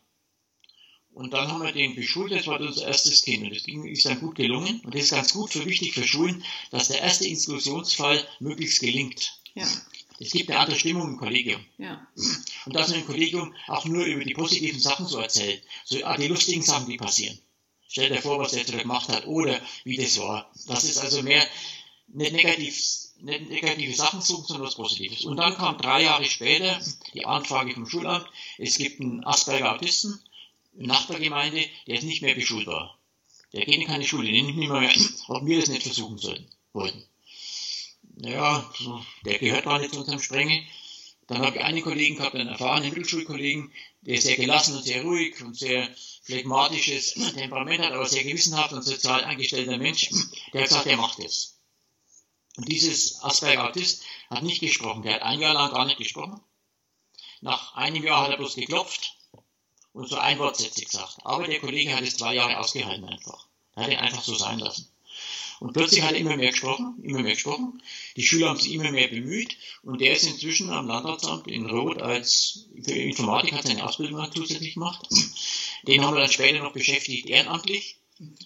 Und dann haben wir den beschult, das war unser erstes Kind. Und das ist dann gut gelungen. Und das ist ganz gut für wichtig für Schulen, dass der erste Inklusionsfall möglichst gelingt. Ja. Es gibt eine andere Stimmung im Kollegium. Ja. Und dass man im Kollegium auch nur über die positiven Sachen so erzählt, so ah, die lustigen Sachen, die passieren. Stell dir vor, was der gemacht hat oder wie das war. Das ist also mehr nicht negativ, nicht negative Sachen suchen, sondern was Positives. Und dann kam drei Jahre später die Anfrage vom Schulamt, es gibt einen Asperger-Autisten in Nachbargemeinde, der ist nicht mehr beschulbar. Der geht in keine Schule, den nimmt nicht mehr, ob wir das nicht versuchen sollten, wollten ja, der gehört gar nicht zu unserem Strenge. Dann habe ich einen Kollegen gehabt, einen erfahrenen Mittelschulkollegen, der sehr gelassen und sehr ruhig und sehr phlegmatisches Temperament hat, aber sehr gewissenhaft und sozial eingestellter Mensch, der hat gesagt, der macht es. Und dieses Asperger-Autist hat nicht gesprochen, der hat ein Jahr lang gar nicht gesprochen. Nach einem Jahr hat er bloß geklopft und so ein Wortsätze gesagt. Aber der Kollege hat es zwei Jahre ausgehalten einfach. Er hat ihn einfach so sein lassen. Und plötzlich hat er immer mehr gesprochen, immer mehr gesprochen. Die Schüler haben sich immer mehr bemüht und der ist inzwischen am Landratsamt in Rot als für Informatik hat seine Ausbildung zusätzlich gemacht. Den haben wir dann später noch beschäftigt ehrenamtlich,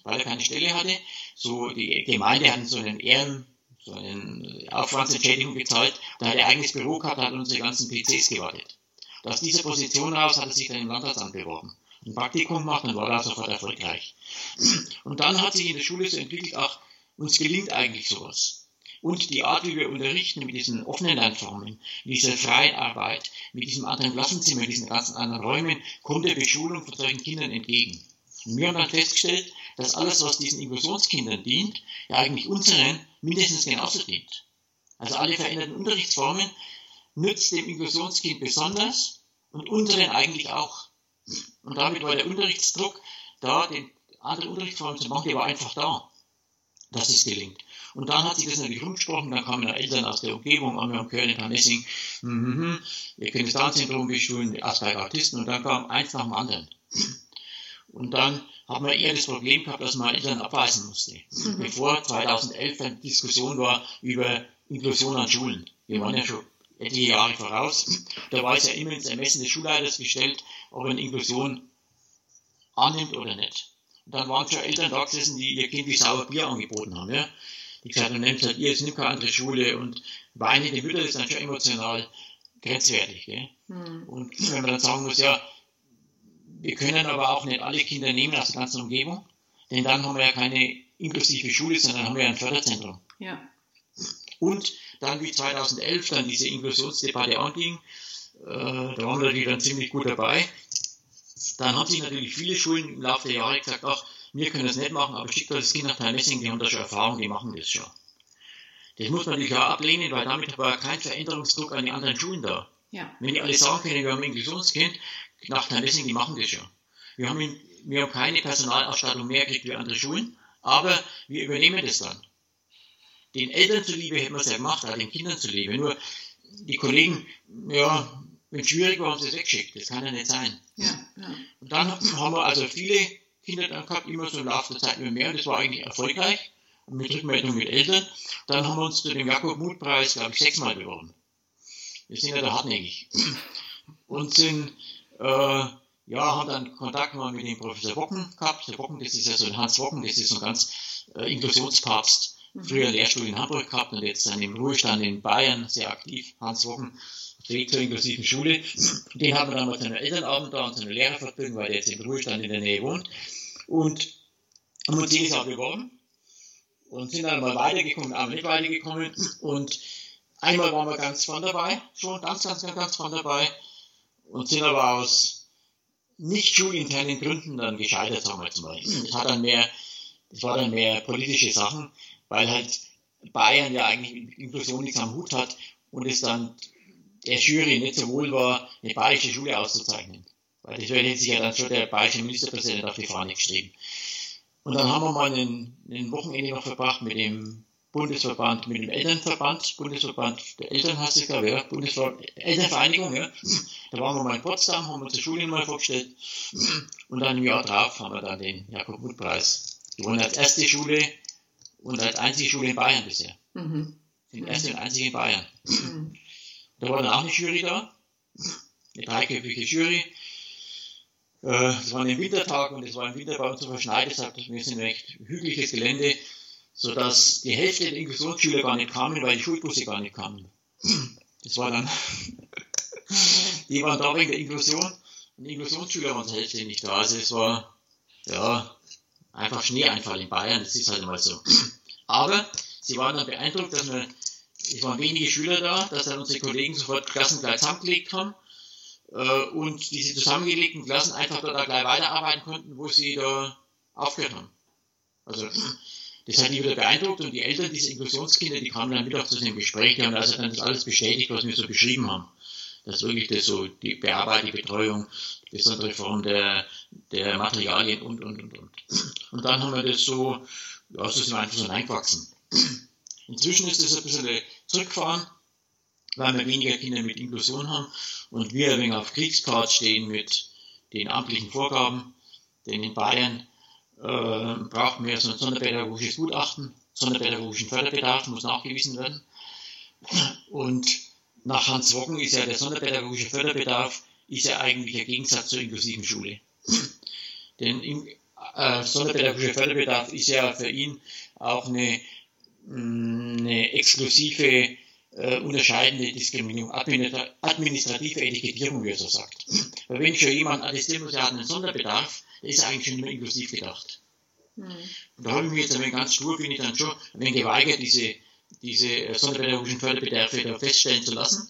weil er keine Stelle hatte. So die Gemeinde hat so einen Ehren so eine Aufwandsentschädigung gezahlt. Da hat er eigenes Büro gehabt, hat unsere ganzen PCs gewartet. aus dieser Position raus hat er sich dann im Landratsamt beworben. Ein Praktikum gemacht und war da sofort erfolgreich. Und dann hat sich in der Schule so entwickelt, ach, uns gelingt eigentlich sowas. Und die Art, wie wir unterrichten, mit diesen offenen Lernformen, mit dieser freien Arbeit, mit diesem anderen Klassenzimmer, mit diesen ganzen anderen Räumen, kommt der Beschulung von solchen Kindern entgegen. Und wir haben dann festgestellt, dass alles, was diesen Inklusionskindern dient, ja eigentlich unseren mindestens genauso dient. Also alle veränderten Unterrichtsformen nützt dem Inklusionskind besonders und unseren eigentlich auch. Und damit war der Unterrichtsdruck da, den anderen Unterrichtsformen zu machen, der war einfach da dass es gelingt. Und dann hat sich das natürlich rumgesprochen, dann kamen Eltern aus der Umgebung, an wir Köln, in Messing, mm, wir können das Down-Syndrom beschulen, Asperger Autisten, und dann kam eins nach dem anderen. Und dann haben wir eher das Problem gehabt, dass man Eltern abweisen musste. Mhm. Bevor 2011 eine Diskussion war über Inklusion an Schulen. Wir waren ja schon etliche Jahre voraus. Da war es ja immer ins Ermessen des Schulleiters gestellt, ob eine Inklusion annimmt oder nicht. Und dann waren schon Eltern da gesessen, die ihr Kind wie sauer Bier angeboten haben. Ja? die gesagt haben, nehmt halt ihr, jetzt nimmt keine andere Schule und weinende Mütter ist dann schon emotional grenzwertig. Gell? Hm. Und wenn man dann sagen muss, ja, wir können aber auch nicht alle Kinder nehmen aus der ganzen Umgebung, denn dann haben wir ja keine inklusive Schule, sondern haben wir ein Förderzentrum. Ja. Und dann wie 2011 dann diese Inklusionsdebatte anging, äh, da waren wir natürlich dann ziemlich gut dabei. Dann haben sich natürlich viele Schulen im Laufe der Jahre gesagt, ach, wir können das nicht machen, aber schickt euch das Kind nach Messing, die haben da schon Erfahrung, die machen das schon. Das muss man natürlich auch ablehnen, weil damit war kein Veränderungsdruck an die anderen Schulen da. Ja. Wenn die alle sagen können, wir haben ein Inklusionskind, nach Messing, die machen das schon. Wir haben, wir haben keine Personalausstattung mehr gekriegt wie andere Schulen, aber wir übernehmen das dann. Den Eltern zuliebe hätten wir es ja gemacht, auch den Kindern zuliebe. Nur die Kollegen, ja, wenn es schwierig war, haben sie es weggeschickt. Das kann ja nicht sein. Ja, ja. Und dann haben wir also viele Kinder dann gehabt, immer so im Laufe der Zeit immer mehr. Und das war eigentlich erfolgreich. Und mit Rückmeldung mit Eltern. Dann haben wir uns zu dem Jakob-Mut-Preis, glaube ich, sechsmal beworben. Wir sind ja da hartnäckig. Und sind, äh, ja, haben dann Kontakt mal mit dem Professor Wocken gehabt. Der Wocken, das ist ja so ein Hans Wocken, das ist so ein ganz äh, Inklusionspapst. Früher Lehrstuhl in Hamburg gehabt und jetzt dann im Ruhestand in Bayern sehr aktiv. Hans Wocken, Weg zur inklusiven Schule. Den haben wir dann mal zu einem Elternabend da und zu einer Lehrerverfügung, weil der jetzt im Ruhestand in der Nähe wohnt. Und haben uns jedes Jahr beworben und sind dann mal weitergekommen, aber nicht weitergekommen. Und einmal waren wir ganz vorne dabei, schon ganz, ganz, ganz, ganz vorne dabei und sind aber aus nicht schulinternen Gründen dann gescheitert, sagen wir jetzt mal. Das hat dann mehr, das war dann mehr politische Sachen, weil halt Bayern ja eigentlich mit Inklusion nichts am Hut hat und es dann der Jury nicht so wohl war, eine bayerische Schule auszuzeichnen. Weil das hätte sich ja dann schon der bayerische Ministerpräsident auf die Fahne geschrieben. Und dann haben wir mal ein, Wochenende noch verbracht mit dem Bundesverband, mit dem Elternverband, Bundesverband der Eltern heißt es, glaube ich, ja, Bundesver Elternvereinigung, ja. Da waren wir mal in Potsdam, haben uns die Schule mal vorgestellt. Und dann im Jahr drauf haben wir dann den Jakob-Muth-Preis gewonnen als erste Schule und als einzige Schule in Bayern bisher. Mhm. Die erste und einzige in Bayern. Mhm. Da war dann auch eine Jury da, eine dreiköpfige Jury. Es war ein Wintertag und es war im Winter bei uns so verschneit, deshalb wir sind ein recht hügeliges Gelände, sodass die Hälfte der Inklusionsschüler gar nicht kamen, weil die Schulbusse gar nicht kamen. Das war dann, die waren da wegen der Inklusion und die Inklusionsschüler waren zur Hälfte nicht da. Also es war, ja, einfach Schneeeinfall in Bayern, das ist halt immer so. Aber sie waren dann beeindruckt, dass wir, es waren wenige Schüler da, dass dann unsere Kollegen sofort Klassenkleid zusammengelegt haben äh, und diese zusammengelegten Klassen einfach da gleich weiterarbeiten konnten, wo sie da aufgehört haben. Also das hat die wieder beeindruckt und die Eltern dieser Inklusionskinder, die kamen dann wieder zu dem Gespräch, die haben also dann das alles bestätigt, was wir so beschrieben haben. Dass wirklich das so die Bearbeitung, die Betreuung, besondere Form der, der Materialien und, und, und, und. Und dann haben wir das so, ja, so sind wir einfach so reingewachsen. Inzwischen ist das ein bisschen zurückgefahren, weil wir weniger Kinder mit Inklusion haben und wir ein wenig auf Kriegspart stehen mit den amtlichen Vorgaben. Denn in Bayern äh, braucht man so ein sonderpädagogisches Gutachten, sonderpädagogischen Förderbedarf muss nachgewiesen werden. Und nach Hans Wocken ist ja der sonderpädagogische Förderbedarf ist ja eigentlich ein Gegensatz zur inklusiven Schule. Denn im, äh, sonderpädagogischer Förderbedarf ist ja für ihn auch eine, eine exklusive äh, unterscheidende Diskriminierung, administrative Etikettierung, wie er so sagt. Weil wenn schon jemand attestiert muss, er hat einen Sonderbedarf, der ist eigentlich schon nur inklusiv gedacht. Mhm. Und da habe ich mich jetzt ein ganz stur, bin ich dann schon ein wenig geweigert, diese, diese äh, sonderpädagogischen Förderbedarfe da feststellen zu lassen.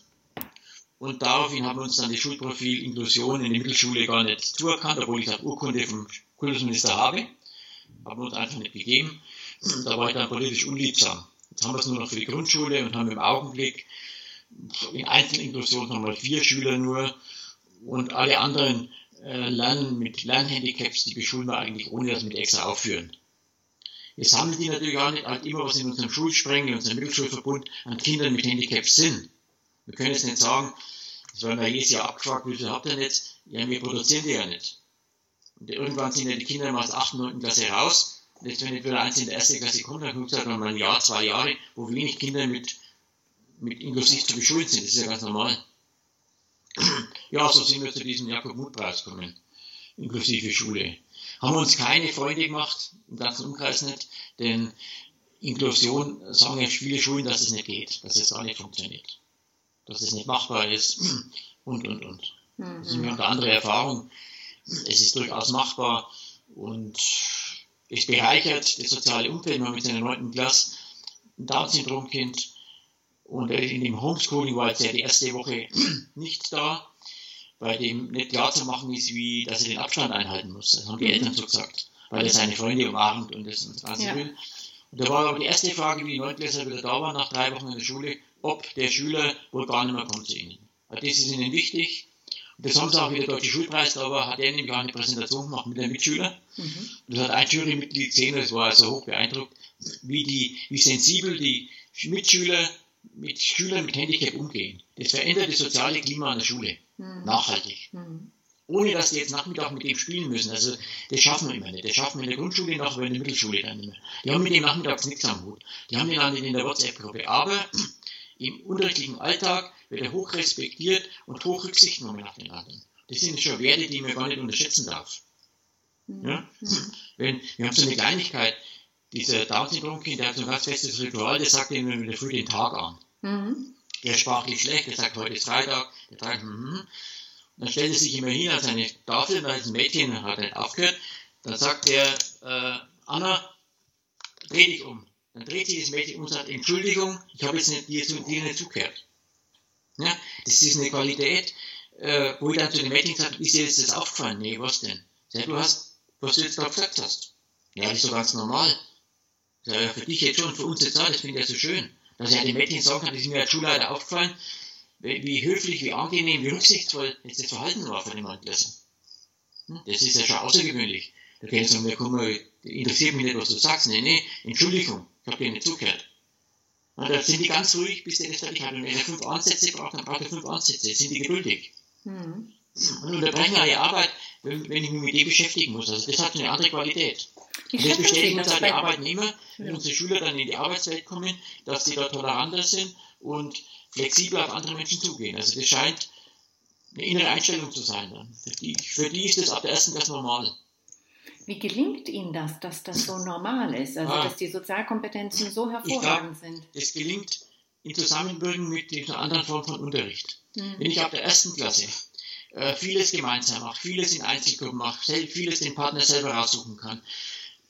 Und daraufhin haben wir uns dann das Schulprofil Inklusion in der Mittelschule gar nicht zuerkannt, obwohl ich eine Urkunde vom Kultusminister habe. Haben wir uns einfach nicht gegeben. Da war ich dann politisch unliebsam. Jetzt haben wir es nur noch für die Grundschule und haben im Augenblick in Einzelinklusion nochmal vier Schüler nur und alle anderen äh, lernen mit Lernhandicaps, die beschulen wir eigentlich ohne das mit extra aufführen. Jetzt haben die natürlich auch nicht halt immer, was in unserem Schulsprengen, in unserem Mittelschulverbund an Kindern mit Handicaps sind. Wir können jetzt nicht sagen, das werden wir jedes Jahr abgefragt, wie viel habt ihr denn jetzt? Ja, wir produzieren die ja nicht. Und irgendwann sind ja die Kinder mal aus der 8. und 9. Klasse raus jetzt wenn ich wieder eins in der ersten Klasse komme, dann guckt man mal ein Jahr, zwei Jahre, wo wenig Kinder mit, mit inklusiv zu beschulen sind. Das ist ja ganz normal. Ja, so sind wir zu diesem Jakob-Muth-Preis gekommen. Inklusive Schule. Haben uns keine Freunde gemacht, im ganzen Umkreis nicht, denn Inklusion sagen ja viele Schulen, dass es nicht geht, dass es gar nicht funktioniert, dass es nicht machbar ist und, und, und. Mhm. Das ist eine andere Erfahrung. Es ist durchaus machbar und es bereichert das soziale Umfeld. Man mit seiner neunten Klasse ein Down-Syndrom-Kind und in dem Homeschooling war jetzt ja die erste Woche nicht da, bei dem nicht klar zu machen ist, wie, dass er den Abstand einhalten muss. Das haben die Eltern so gesagt, weil er seine Freunde umarmt und das, das Ganze ja. will. Und da war aber die erste Frage, wie die Neunklässler wieder da waren nach drei Wochen in der Schule, ob der Schüler wohl gar nicht mehr kommt zu ihnen. Das ist ihnen wichtig. Und das haben sie auch wieder Deutsche Schulpreis, aber hat er nämlich auch eine Präsentation gemacht mit den Mitschülern. Mhm. Das hat ein Jurymitglied gesehen, das war also hoch beeindruckt, wie, die, wie sensibel die Mitschüler mit Schülern mit Handicap umgehen. Das verändert das soziale Klima an der Schule. Mhm. Nachhaltig. Mhm ohne dass die jetzt Nachmittag mit dem spielen müssen. Also das schaffen wir immer nicht. Das schaffen wir in der Grundschule noch, aber in der Mittelschule dann nicht mehr. Die haben mit dem nachmittags nichts am Hut. Die haben den dann in der WhatsApp-Gruppe. Aber im unterrichtlichen Alltag wird er hoch respektiert und hoch Rücksicht genommen auf den anderen. Das sind schon Werte, die man gar nicht unterschätzen darf. Mhm. Ja? Wenn, wir haben so eine Kleinigkeit, dieser Down-Syndrom-Kind, der hat so ein ganz festes Ritual, der sagt ihm wieder früh den Tag an. Mhm. Der sprachlich schlecht, der sagt, heute ist Freitag, der sagt, mhm. Dann stellt er sich immer hin an seine Tafel, da ist ein Mädchen, hat nicht aufgehört. Dann sagt er, äh, Anna, dreh dich um. Dann dreht sich das Mädchen um und sagt, Entschuldigung, ich habe jetzt nicht, dir, dir nicht zugehört. Ja, das ist eine Qualität, äh, wo ich dann zu dem Mädchen gesagt ist dir jetzt das aufgefallen? Nee, was denn? Sag, du hast, was du jetzt gerade gesagt hast. Ja, das ist so ganz normal. Sag, ja, für dich jetzt schon, für uns jetzt auch, das finde ich ja so schön. Dass ich dem Mädchen sagen kann, das ist mir als Schulleiter aufgefallen, wie höflich, wie angenehm, wie rücksichtsvoll jetzt das Verhalten war von dem Neunklässler. Hm? Das ist ja schon außergewöhnlich. Da kann ich sagen, ja, komm mal, interessiert mich nicht, was du sagst. Nee, nee, Entschuldigung, ich habe dir nicht zugehört. Und da sind die ganz ruhig, bis der fertig hat. Und wenn er fünf Ansätze braucht, dann braucht er fünf Ansätze. Sind die geduldig. Mhm. Und unterbrechen eine Arbeit, wenn, wenn ich mich mit dem beschäftigen muss. Also das hat eine andere Qualität. Und das bestätigen uns die Arbeitnehmer, wenn unsere Schüler dann in die Arbeitswelt kommen, dass sie da toleranter sind und flexibel auf andere Menschen zugehen. Also das scheint eine innere Einstellung zu sein. Für die, für die ist das ab der ersten Klasse normal. Wie gelingt Ihnen das, dass das so normal ist, also ah, dass die Sozialkompetenzen so hervorragend glaub, sind? Es gelingt in Zusammenwirken mit einer anderen Form von Unterricht. Mhm. Wenn ich ab der ersten Klasse äh, vieles gemeinsam mache, vieles in Einzelgruppen mache, vieles den Partner selber raussuchen kann,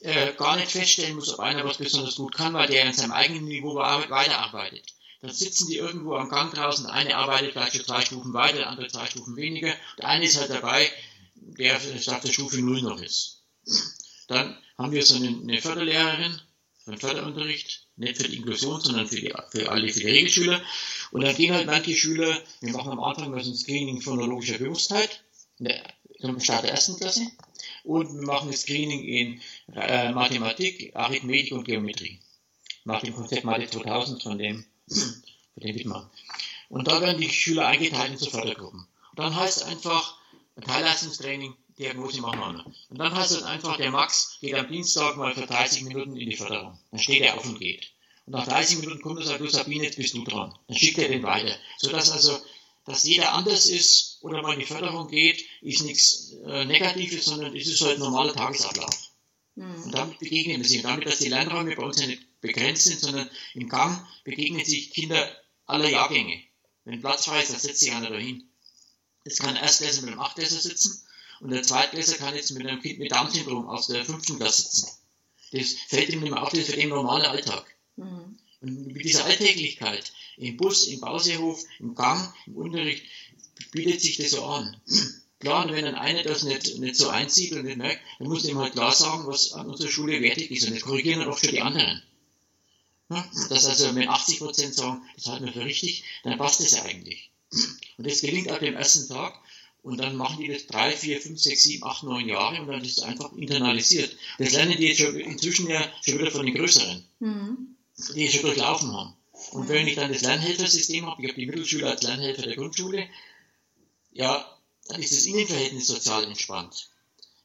äh, gar nicht feststellen muss, ob einer was besonders gut kann, weil der in seinem eigenen Niveau weiterarbeitet dann sitzen die irgendwo am Gang draußen, eine arbeitet gleich schon zwei Stufen weiter, der andere zwei Stufen weniger, der eine ist halt dabei, der auf der Stufe Null noch ist. Dann haben wir so eine, eine Förderlehrerin für Förderunterricht, nicht für die Inklusion, sondern für, die, für alle, für die Regelschüler. Und dann gehen halt manche Schüler, wir machen am Anfang ein Screening phonologischer Bewusstheit, zum Start der ersten Klasse. Und wir machen ein Screening in äh, Mathematik, Arithmetik und Geometrie. Nach dem Konzept Mathe 2000 von dem für den Wittmann. Und da werden die Schüler eingeteilt in so Fördergruppen. Und dann heißt es einfach, Teilleistungstraining, Diagnose machen wir Und dann heißt es einfach, der Max geht am Dienstag mal für 30 Minuten in die Förderung. Dann steht er auf und geht. Und nach 30 Minuten kommt er und sagt, du Sabine, jetzt bist du dran. Dann schickt er den weiter. Sodass also, dass jeder anders ist oder mal in die Förderung geht, ist nichts äh, Negatives, sondern es ist halt ein normaler Tagesablauf. Mhm. Und damit begegnen wir sie. Damit, dass die Lernräume bei uns ja nicht begrenzt sind, sondern im Gang begegnen sich Kinder aller Jahrgänge. Wenn Platz frei ist, dann setzt sich einer dahin. Jetzt kann Erstklässler mit einem Achtklässler sitzen und der Zweitklässler kann jetzt mit einem Kind mit Down-Syndrom aus der fünften Klasse sitzen. Das fällt ihm nicht mehr auf, das ist für den normale Alltag. Mhm. Und mit dieser Alltäglichkeit im Bus, im Pausehof, im Gang, im Unterricht bietet sich das so an. Klar, und wenn dann einer das nicht, nicht so einzieht und nicht merkt, dann muss ihm halt klar sagen, was an unserer Schule wertig ist. Und das korrigieren dann oft schon die anderen. Ja, dass also, wenn 80 Prozent sagen, das halten wir für richtig, dann passt das ja eigentlich. Und das gelingt ab dem ersten Tag. Und dann machen die das drei, vier, fünf, sechs, sieben, acht, neun Jahre und dann ist es einfach internalisiert. Das lernen die jetzt schon inzwischen ja schon wieder von den Größeren, mhm. die schon durchlaufen haben. Und wenn ich dann das Lernhelfersystem habe, ich habe die Mittelschule als Lernhelfer der Grundschule, ja, dann ist das Innenverhältnis sozial entspannt.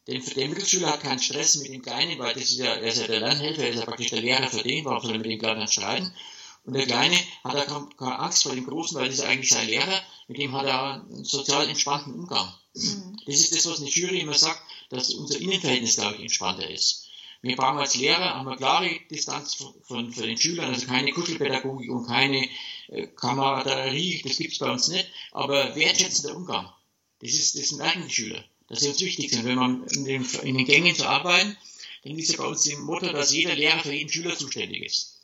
Denn für den Mittelschüler hat keinen Stress mit dem Kleinen, weil das ist ja, er ist ja der Lernhelfer, er ist ja praktisch der Lehrer für den, warum soll er mit dem Kleinen streiten? Und der Kleine hat da keine Angst vor dem Großen, weil das ist eigentlich sein Lehrer, mit dem hat er einen sozial entspannten Umgang. Mhm. Das ist das, was eine Jury immer sagt, dass unser Innenverhältnis, glaube ich, entspannter ist. Wir brauchen als Lehrer eine klare Distanz von, den Schülern, also keine Kuschelpädagogik und keine äh, Kameraderie, das gibt es bei uns nicht, aber wertschätzender Umgang. Das, ist, das merken die Schüler, dass sie uns wichtig sind. Wenn man in den, in den Gängen zu arbeiten, dann ist ja bei uns im Motto, dass jeder Lehrer für jeden Schüler zuständig ist.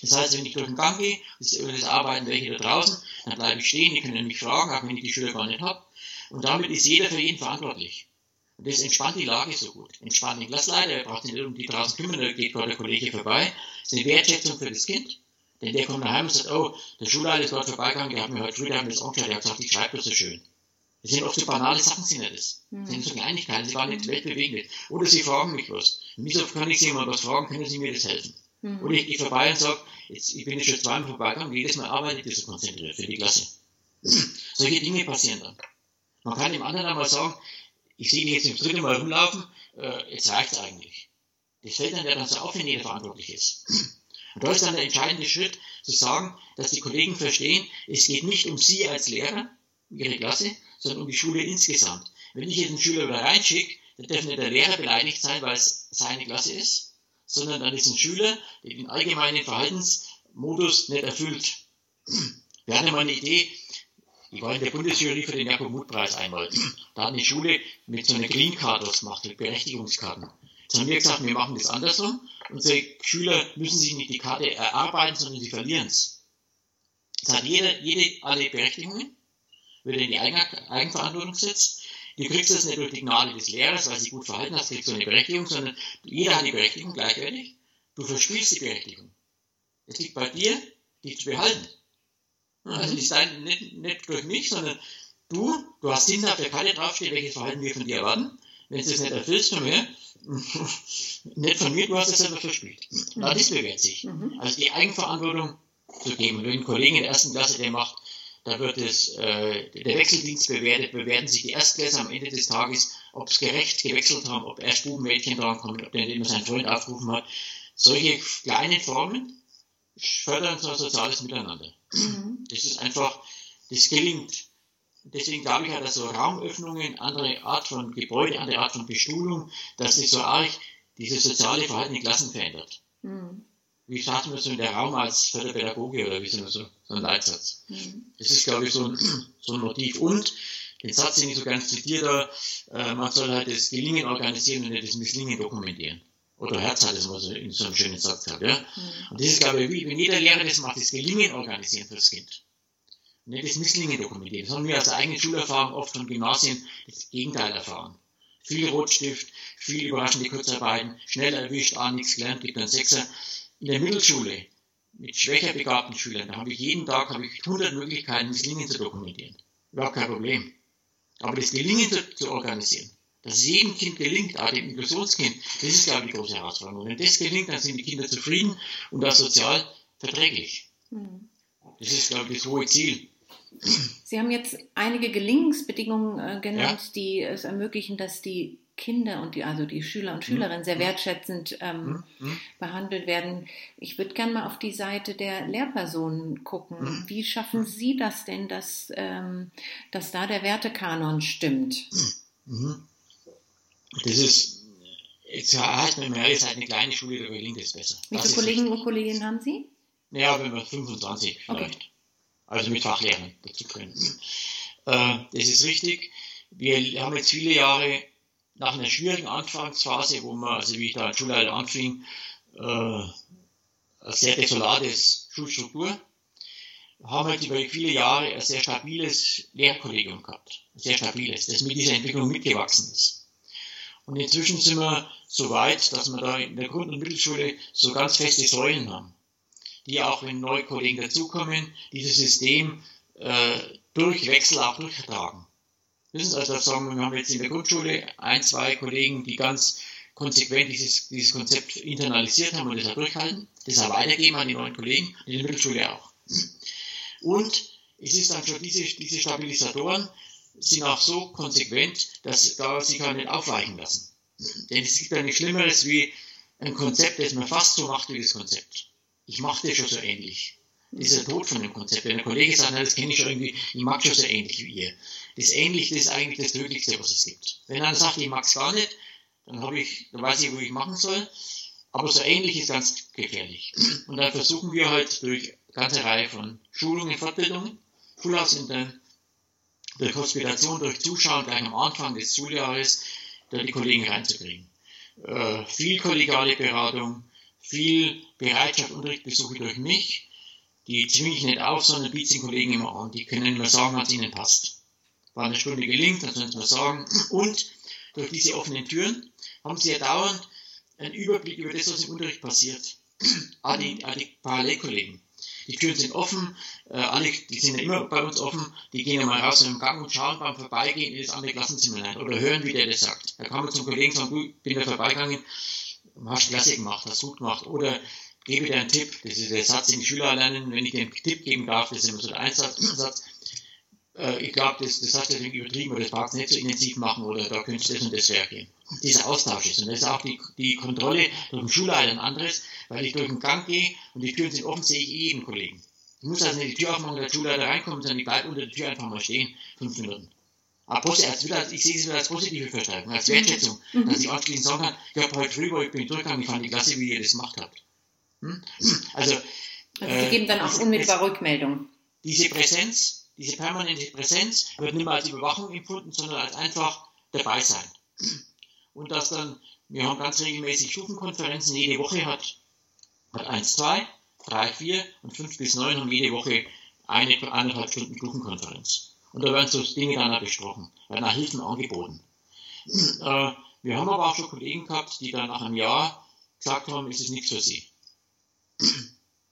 Das heißt, wenn ich durch den Gang gehe, das, das arbeiten welche da draußen, dann bleibe ich stehen, die können mich fragen, auch wenn ich die Schüler gar nicht habe. Und damit ist jeder für jeden verantwortlich. Und das entspannt die Lage so gut. Entspannt den Klassleiter, er braucht sich nicht um die draußen kümmern, da geht gerade der Kollege vorbei. Das ist eine Wertschätzung für das Kind. Denn der kommt daheim und sagt, oh, der Schulleiter ist gerade vorbeigegangen, der hat mir heute früh, mir das angeschaut, der hat gesagt, ich schreibe das so schön. Das sind oft so banale Sachen, sind das. Das sind so Kleinigkeiten, sie waren nicht weltbewegend. Oder sie fragen mich was. Wieso kann ich Sie mal was fragen, können Sie mir das helfen? Mhm. Oder ich gehe vorbei und sage, jetzt, ich bin jetzt schon zweimal vorbeigegangen, jedes Mal arbeite ich so konzentriert für die Klasse. Solche Dinge passieren dann. Man kann dem anderen einmal sagen, ich sehe dich jetzt im dritten Mal rumlaufen, äh, jetzt reicht es eigentlich. Das fällt dann ja dann so auf, wenn jeder verantwortlich ist. Und da ist dann der entscheidende Schritt, zu sagen, dass die Kollegen verstehen, es geht nicht um Sie als Lehrer, Ihre Klasse, sondern um die Schule insgesamt. Wenn ich jetzt einen Schüler wieder reinschicke, dann darf nicht der Lehrer beleidigt sein, weil es seine Klasse ist, sondern dann ist ein Schüler, der den allgemeinen Verhaltensmodus nicht erfüllt. Wir hatten mal eine Idee, ich war in der Bundesjury für den Jakob-Muth-Preis einmal. Da hat eine Schule mit so einer Green Card was gemacht, mit Berechtigungskarten. Jetzt haben wir gesagt, wir machen das andersrum. Unsere Schüler müssen sich nicht die Karte erarbeiten, sondern sie verlieren es. Jetzt hat jeder, jede, alle Berechtigungen, wird in die Eigenverantwortung gesetzt. Du kriegst das nicht durch die Gnade des Lehrers, weil sie gut verhalten hast, kriegst du eine Berechtigung, sondern jeder hat die Berechtigung gleichwertig. Du verspielst die Berechtigung. Es liegt bei dir, die zu behalten. Also die sein nicht, nicht durch mich, sondern du, du hast Sinn auf der Karte draufstehen, welches Verhalten wir von dir erwarten. Wenn du das nicht erfüllst von mir, nicht von mir, du hast es selber verspielt. Mhm. Das bewährt sich. Mhm. Also die Eigenverantwortung zu geben. Wenn ein Kollege in der ersten Klasse, der macht, da wird es, äh, der Wechseldienst bewertet, bewerten sich die Erstklässler am Ende des Tages, ob es gerecht gewechselt haben, ob erst Buben, Mädchen drankommen, ob der immer seinen Freund aufgerufen hat. Solche kleinen Formen fördern so ein soziales Miteinander. Mhm. Das ist einfach, das gelingt. Deswegen glaube ich, hat er so Raumöffnungen, andere Art von Gebäude, andere Art von Bestuhlung, dass sich so arg dieses soziale Verhalten in Klassen verändert. Mhm. Wie starten wir so in der Raum als Förderpädagoge oder wie sind wir so, so ein Leitsatz? Mhm. Das ist, glaube ich, so ein, so ein Motiv. Und den Satz, den ich so ganz zitiere, äh, man soll halt das Gelingen organisieren und nicht das Misslingen dokumentieren. Oder Herz hat es mal so in so einem schönen Satz gehabt, ja. Mhm. Und das ist, glaube ich, wie, wenn jeder Lehrer das macht, das Gelingen organisieren fürs Kind. Nicht das Misslingen dokumentieren. Das haben wir als eigene Schulerfahrung oft von Gymnasien das Gegenteil erfahren. Viel Rotstift, viel überraschende Kurzarbeiten, schnell erwischt, ah, nichts gelernt, gibt einen Sechser. In der Mittelschule, mit schwächer begabten Schülern, da habe ich jeden Tag habe ich 100 Möglichkeiten, Misslingen zu dokumentieren. Überhaupt kein Problem. Aber das Gelingen zu, zu organisieren, dass es jedem Kind gelingt, auch dem Inklusionskind, das ist, glaube ich, die große Herausforderung. Wenn das gelingt, dann sind die Kinder zufrieden und auch sozial verträglich. Mhm. Das ist, glaube ich, das hohe Ziel. Sie haben jetzt einige Gelingensbedingungen äh, genannt, ja. die es ermöglichen, dass die Kinder und die, also die Schüler und Schülerinnen sehr mhm. wertschätzend ähm, mhm. behandelt werden. Ich würde gerne mal auf die Seite der Lehrpersonen gucken. Mhm. Wie schaffen Sie das denn, dass, ähm, dass da der Wertekanon stimmt? Mhm. Das ist, jetzt heißt man ihr seid eine kleine Schule, da gelingt es besser. Wie viele Kollegen und Kolleginnen haben Sie? Ja, wenn wir 25 vielleicht. Okay. Also mit Fachlehrern dazu können. Äh, das ist richtig. Wir haben jetzt viele Jahre nach einer schwierigen Anfangsphase, wo man, also wie ich da als Schulleiter anfing, äh, eine sehr desolate Schulstruktur, haben halt über viele Jahre ein sehr stabiles Lehrkollegium gehabt. Ein sehr stabiles, das mit dieser Entwicklung mitgewachsen ist. Und inzwischen sind wir so weit, dass wir da in der Grund- und Mittelschule so ganz feste Säulen haben, die auch, wenn neue Kollegen dazukommen, dieses System äh, durch Wechsel auch durchtragen. Also sagen wir haben jetzt in der Grundschule ein, zwei Kollegen, die ganz konsequent dieses, dieses Konzept internalisiert haben und das auch durchhalten, das auch weitergeben an die neuen Kollegen, in der Mittelschule auch. Und es ist dann schon diese, diese Stabilisatoren sind auch so konsequent, dass da sie gar nicht aufweichen lassen. Denn es gibt ja nichts Schlimmeres wie ein Konzept, das man fast so macht wie das Konzept. Ich mache das schon so ähnlich. Das ist der Tod von dem Konzept. Wenn ein Kollege sagt, das kenne ich schon irgendwie, ich mag schon so ähnlich wie ihr. Das Ähnliche ist eigentlich das Tödlichste, was es gibt. Wenn einer sagt, ich mag es gar nicht, dann habe ich, dann weiß ich, wo ich machen soll. Aber so ähnlich ist ganz gefährlich. Und dann versuchen wir halt durch eine ganze Reihe von Schulungen, Fortbildungen, Schulhausintern, durch Hospitation, durch Zuschauen gleich am Anfang des Schuljahres, da die Kollegen reinzukriegen. Äh, viel kollegiale Beratung, viel Bereitschaft, Unterrichtsbesuche durch mich, die zwinge ich nicht auf, sondern biete den Kollegen immer an. Die können mir sagen, was ihnen passt. War eine Stunde gelingt, dann sollen sie mir sagen. Und durch diese offenen Türen haben sie ja dauernd einen Überblick über das, was im Unterricht passiert. Auch die, auch die Parallelkollegen. Die Türen sind offen, äh, alle, die sind ja immer bei uns offen, die gehen ja mal raus in den Gang und schauen beim Vorbeigehen in das andere Klassenzimmer rein oder hören, wie der das sagt. Da kann man zum Kollegen sagen, du, bin da vorbeigegangen, hast klasse gemacht, hast gut gemacht. Oder gebe dir einen Tipp, das ist der Satz, den die Schüler lernen, wenn ich dir einen Tipp geben darf, das ist immer so der Einsatz, äh, ich glaube, das, das hast du übertrieben oder das brauchst du nicht so intensiv machen oder da könntest du das und das gehen. Dieser Austausch ist. Und das ist auch die, die Kontrolle durch den Schulleiter ein anderes, weil ich durch den Gang gehe und die Türen sind offen, sehe ich jeden Kollegen. Ich muss also nicht die Tür aufmachen, der Schulleiter reinkommt, sondern ich bleibe unter der Tür einfach mal stehen, fünf Minuten. Aber als, ich sehe es wieder als positive Verstärkung, als Wertschätzung, mhm. dass ich anschließend sagen kann, ich habe heute früh, wo ich bin durchgegangen, ich fand die klasse, wie ihr das gemacht habt. Hm? Also, also Sie äh, geben dann auch unmittelbar Rückmeldung. Diese Präsenz, diese permanente Präsenz wird nicht mehr als Überwachung empfunden, sondern als einfach dabei sein. Und dass dann, wir haben ganz regelmäßig Stufenkonferenzen, jede Woche hat, hat 1, 2, 3, 4 und 5 bis 9 haben jede Woche eine, eineinhalb Stunden Stufenkonferenz. Und da werden so Dinge dann auch besprochen, werden auch Hilfen angeboten. Äh, wir haben aber auch schon Kollegen gehabt, die dann nach einem Jahr gesagt haben, es ist nichts für sie.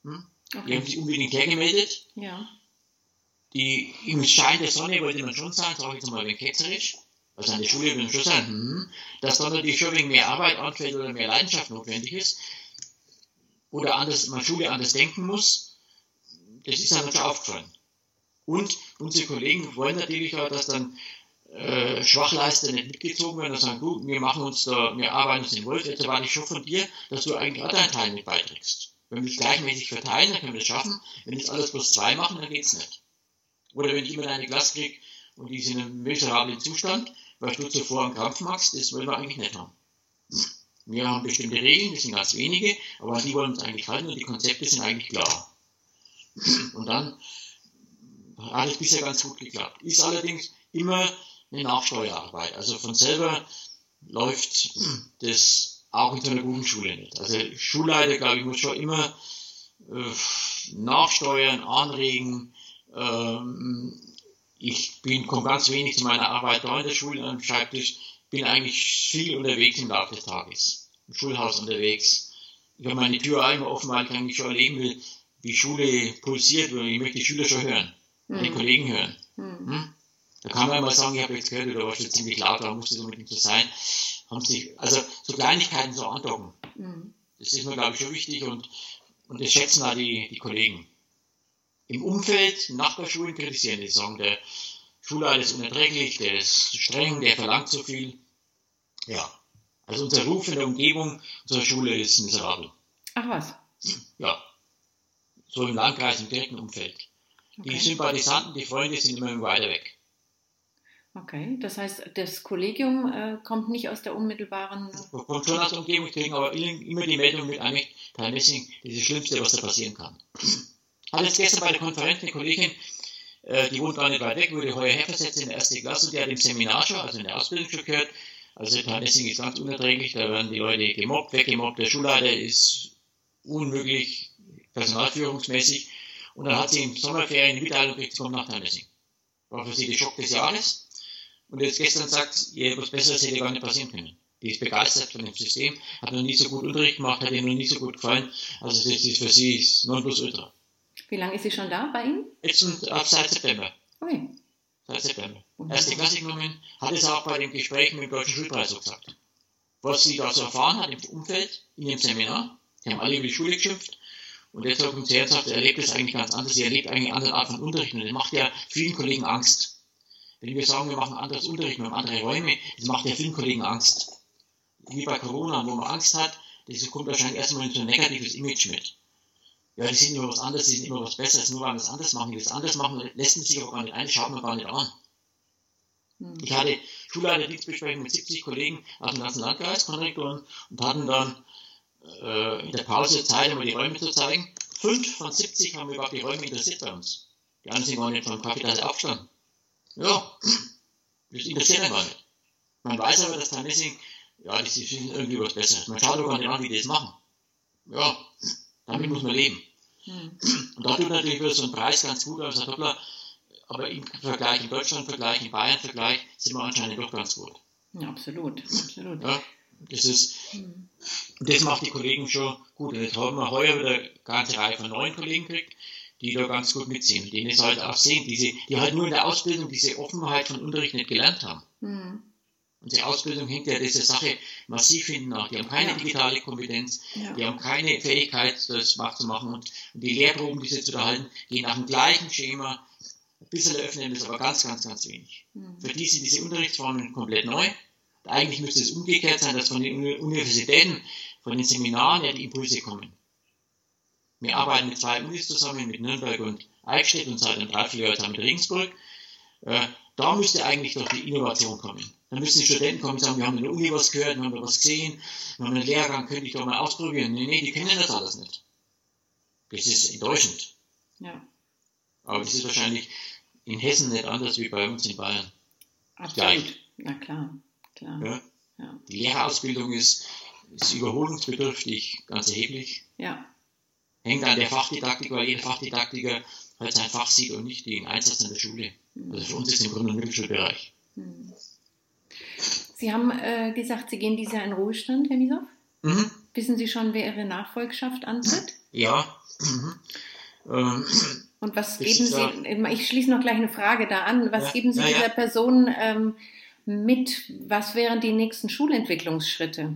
Hm? Okay. Die haben sich unbedingt hergemeldet. Ja. Die im Schein der Sonne wollte man schon sein, sage ich jetzt mal ein ketzerisch, also an der Schule würde man schon sagen, hm, dass dann natürlich schon wegen mehr Arbeit anfällt oder mehr Leidenschaft notwendig ist, oder anders, man Schule anders denken muss, das ist dann schon aufgefallen. Und unsere Kollegen wollen natürlich auch, dass dann äh, Schwachleister nicht mitgezogen werden und sagen, du, wir machen uns da, wir arbeiten uns in Wolf, jetzt erwarte ich schon von dir, dass du eigentlich auch deinen Teil mit beiträgst. Wenn wir es gleichmäßig verteilen, dann können wir das schaffen. Wenn es alles plus zwei machen, dann geht's nicht. Oder wenn ich immer eine Klasse kriege und die sind in einem miserablen Zustand, weil du zuvor einen Krampf machst, das wollen wir eigentlich nicht haben. Wir haben bestimmte Regeln, das sind ganz wenige, aber die wollen uns eigentlich halten und die Konzepte sind eigentlich klar. Und dann hat es bisher ganz gut geklappt. Ist allerdings immer eine Nachsteuerarbeit. Also von selber läuft das auch in so einer guten Schule nicht. Also Schulleiter, glaube ich, muss schon immer äh, nachsteuern, anregen. Ähm, ich bin, komme ganz wenig zu meiner Arbeit da in der Schule am Schreibtisch, bin eigentlich viel unterwegs im Laufe des Tages, im Schulhaus unterwegs. Ich habe meine Tür einmal offen, weil ich eigentlich schon erleben will, wie Schule pulsiert, weil ich möchte die Schüler schon hören, mhm. die Kollegen hören. Mhm. Hm? Da kann man immer sagen, ich habe jetzt gehört, oder was jetzt ziemlich laut, da musste es unbedingt so sein. Haben sich, also so Kleinigkeiten so andocken. Mhm. Das ist mir, glaube ich, schon wichtig und, und das schätzen auch die, die Kollegen. Im Umfeld, Nachbarschulen kritisieren die, sagen, der Schulleiter ist unerträglich, der ist zu streng, der verlangt zu viel. Ja. Also unser Ruf in der Umgebung unserer Schule ist miserabel. Ach was? Ja. So im Landkreis, im direkten Umfeld. Okay. Die Sympathisanten, die Freunde sind immer weiter weg. Okay, das heißt, das Kollegium äh, kommt nicht aus der unmittelbaren. Kommt schon aus der Umgebung, kriegen aber immer die Meldung mit eigentlich, Teil Messing, das ist das Schlimmste, was da passieren kann. Jetzt gestern bei der Konferenz eine Kollegin, äh, die wohnt gar nicht weit weg, wurde heuer herversetzt in der erste Klasse, die hat im Seminar schon, also in der Ausbildung schon gehört. Also Teil Messing ist ganz unerträglich, da werden die Leute gemobbt, weggemobbt, der Schulleiter ist unmöglich personalführungsmäßig. Und dann hat sie im Sommerferien die Mitteilung gekriegt, sie kommt nach Tennessee. War für sie der Schock des Jahres. Und jetzt gestern sagt, ihr was Besseres hätte gar nicht passieren können. Die ist begeistert von dem System, hat noch nie so gut Unterricht gemacht, hat ihr noch nie so gut gefallen. Also das ist für sie Nonplusultra. Wie lange ist sie schon da bei Ihnen? Jetzt und ab seit September. Okay. Seit September. Mhm. Erste Klasse genommen, hat es auch bei dem Gespräch mit dem Deutschen Schulpreis so gesagt. Was sie da so erfahren hat im Umfeld, in dem Seminar, die haben alle über die Schule geschimpft, und jetzt kommt sie her und sagt, er erlebt es eigentlich ganz anders, sie erlebt eigentlich eine andere Art von Unterricht und das macht ja vielen Kollegen Angst. Wenn wir sagen, wir machen anderes Unterricht, wir haben andere Räume, das macht der Filmkollegen Angst. Wie bei Corona, wo man Angst hat, das kommt wahrscheinlich erstmal in so ein negatives Image mit. Ja, die sind immer was anderes, die sind immer was Besseres, nur weil wir es anders machen. Die das anders machen, lässt man sich auch gar nicht ein, schaut man gar nicht an. Hm. Ich hatte Schulleiterdienstbesprechung mit 70 Kollegen aus dem ganzen Landkreis, Konrektoren, und hatten dann äh, in der Pause Zeit, um die Räume zu zeigen. Fünf von 70 haben überhaupt die Räume interessiert bei uns. Die anderen sind gar nicht vom Kaffeetasse aufgestanden. Ja, das interessiert gar nicht. Man weiß aber, dass Messing, ja, die sind irgendwie was Besseres. Man schaut auch gar nicht an, wie die das machen. Ja, damit muss man leben. Hm. Und da tut natürlich so ein Preis ganz gut aus, Doppler, aber im Vergleich, im Deutschland-Vergleich, im Bayern-Vergleich sind wir anscheinend doch ganz gut. Ja, absolut, absolut. Ja, das ist, hm. das macht die Kollegen schon gut. Und jetzt haben wir heuer wieder eine ganze Reihe von neuen Kollegen gekriegt, die da ganz gut mitziehen, denen es halt auch sehen, diese, die halt nur in der Ausbildung diese Offenheit von Unterricht nicht gelernt haben. Mhm. Unsere Ausbildung hängt ja dieser Sache massiv hinten nach. Die haben keine digitale Kompetenz, ja. die haben keine Fähigkeit, das machen und, die Lehrproben, die sie zu erhalten, gehen nach dem gleichen Schema. Ein bisschen öffnen das aber ganz, ganz, ganz wenig. Mhm. Für die sind diese Unterrichtsformen komplett neu. Eigentlich müsste es umgekehrt sein, dass von den Universitäten, von den Seminaren ja die Impulse kommen. Wir arbeiten mit zwei Unis zusammen, mit Nürnberg und Eichstätt und seit einem Dreivierteljahr mit Regensburg. Äh, da müsste eigentlich doch die Innovation kommen. Da müssen die Studenten kommen und sagen, wir haben in der Uni was gehört, wir haben da was gesehen, wir haben einen Lehrgang, könnte ich doch mal ausprobieren. Nee, nee, die kennen das alles nicht. Das ist enttäuschend. Ja. Aber das ist wahrscheinlich in Hessen nicht anders wie bei uns in Bayern. Absolut. Gleich. Na klar, klar. Ja? Ja. Die Lehrerausbildung ist, ist überholungsbedürftig, ganz erheblich. Ja hängt an der Fachdidaktik, weil jeder Fachdidaktiker halt sein Fach sieht und nicht den Einsatz in der Schule. Also für uns ist im Grunde ein Mittelschulbereich. Sie haben äh, gesagt, Sie gehen dieses Jahr in Ruhestand, Herr Misow. Mhm. Wissen Sie schon, wer Ihre Nachfolgschaft antritt? Ja. Mhm. Ähm, und was geben Sie, da, ich schließe noch gleich eine Frage da an, was ja, geben Sie ja, dieser ja. Person ähm, mit? Was wären die nächsten Schulentwicklungsschritte?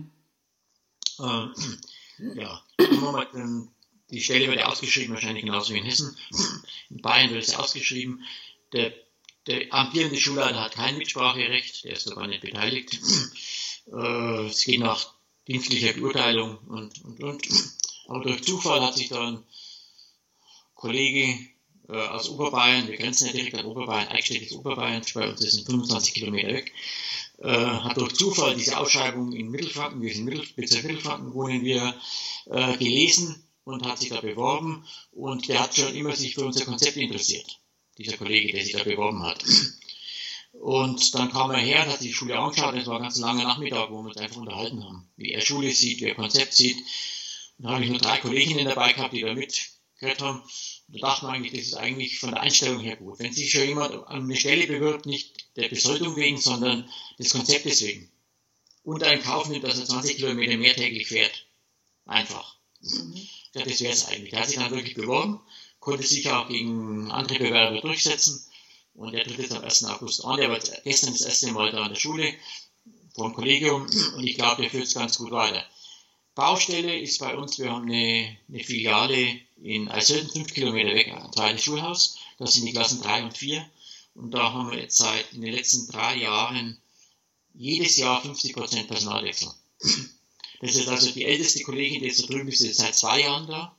Ähm, ja, mal, die Stelle wird ausgeschrieben, wahrscheinlich genauso wie in Hessen. In Bayern wird es ausgeschrieben. Der, der amtierende Schulleiter hat kein Mitspracherecht, der ist sogar nicht beteiligt. Äh, es geht nach dienstlicher Beurteilung und, und, und. Aber durch Zufall hat sich da ein Kollege äh, aus Oberbayern, wir grenzen ja direkt an Oberbayern, ist Oberbayern, bei uns ist 25 Kilometer weg, äh, hat durch Zufall diese Ausschreibung in Mittelfranken, wir sind Mittel, Mittelfranken wohnen wir, äh, gelesen und hat sich da beworben und der hat schon immer sich für unser Konzept interessiert, dieser Kollege, der sich da beworben hat. Und dann kam er her, hat sich die Schule angeschaut, es war ein ganz langer Nachmittag, wo wir uns einfach unterhalten haben, wie er Schule sieht, wie er Konzept sieht. Und da habe ich nur drei Kolleginnen dabei gehabt, die da mitgehört haben. Und da dachte man eigentlich, das ist eigentlich von der Einstellung her gut. Wenn sich schon jemand an eine Stelle bewirbt, nicht der Besoldung wegen, sondern des Konzeptes wegen. Und einen Kauf nimmt, dass er 20 Kilometer mehr täglich fährt. Einfach. Mhm. Ja, das wäre es eigentlich. Er hat sich dann wirklich beworben, konnte sich auch gegen andere Bewerber durchsetzen und er tritt jetzt am 1. August an. Er war gestern das erste Mal da an der Schule vom Kollegium und ich glaube, der führt es ganz gut weiter. Baustelle ist bei uns, wir haben eine, eine Filiale in Eiselden, fünf Kilometer weg, ein zweites Schulhaus. Das sind die Klassen 3 und 4. Und da haben wir jetzt seit in den letzten drei Jahren jedes Jahr 50% Personalwechsel. Das ist also die älteste Kollegin, die jetzt da drüben ist, jetzt seit zwei Jahren da.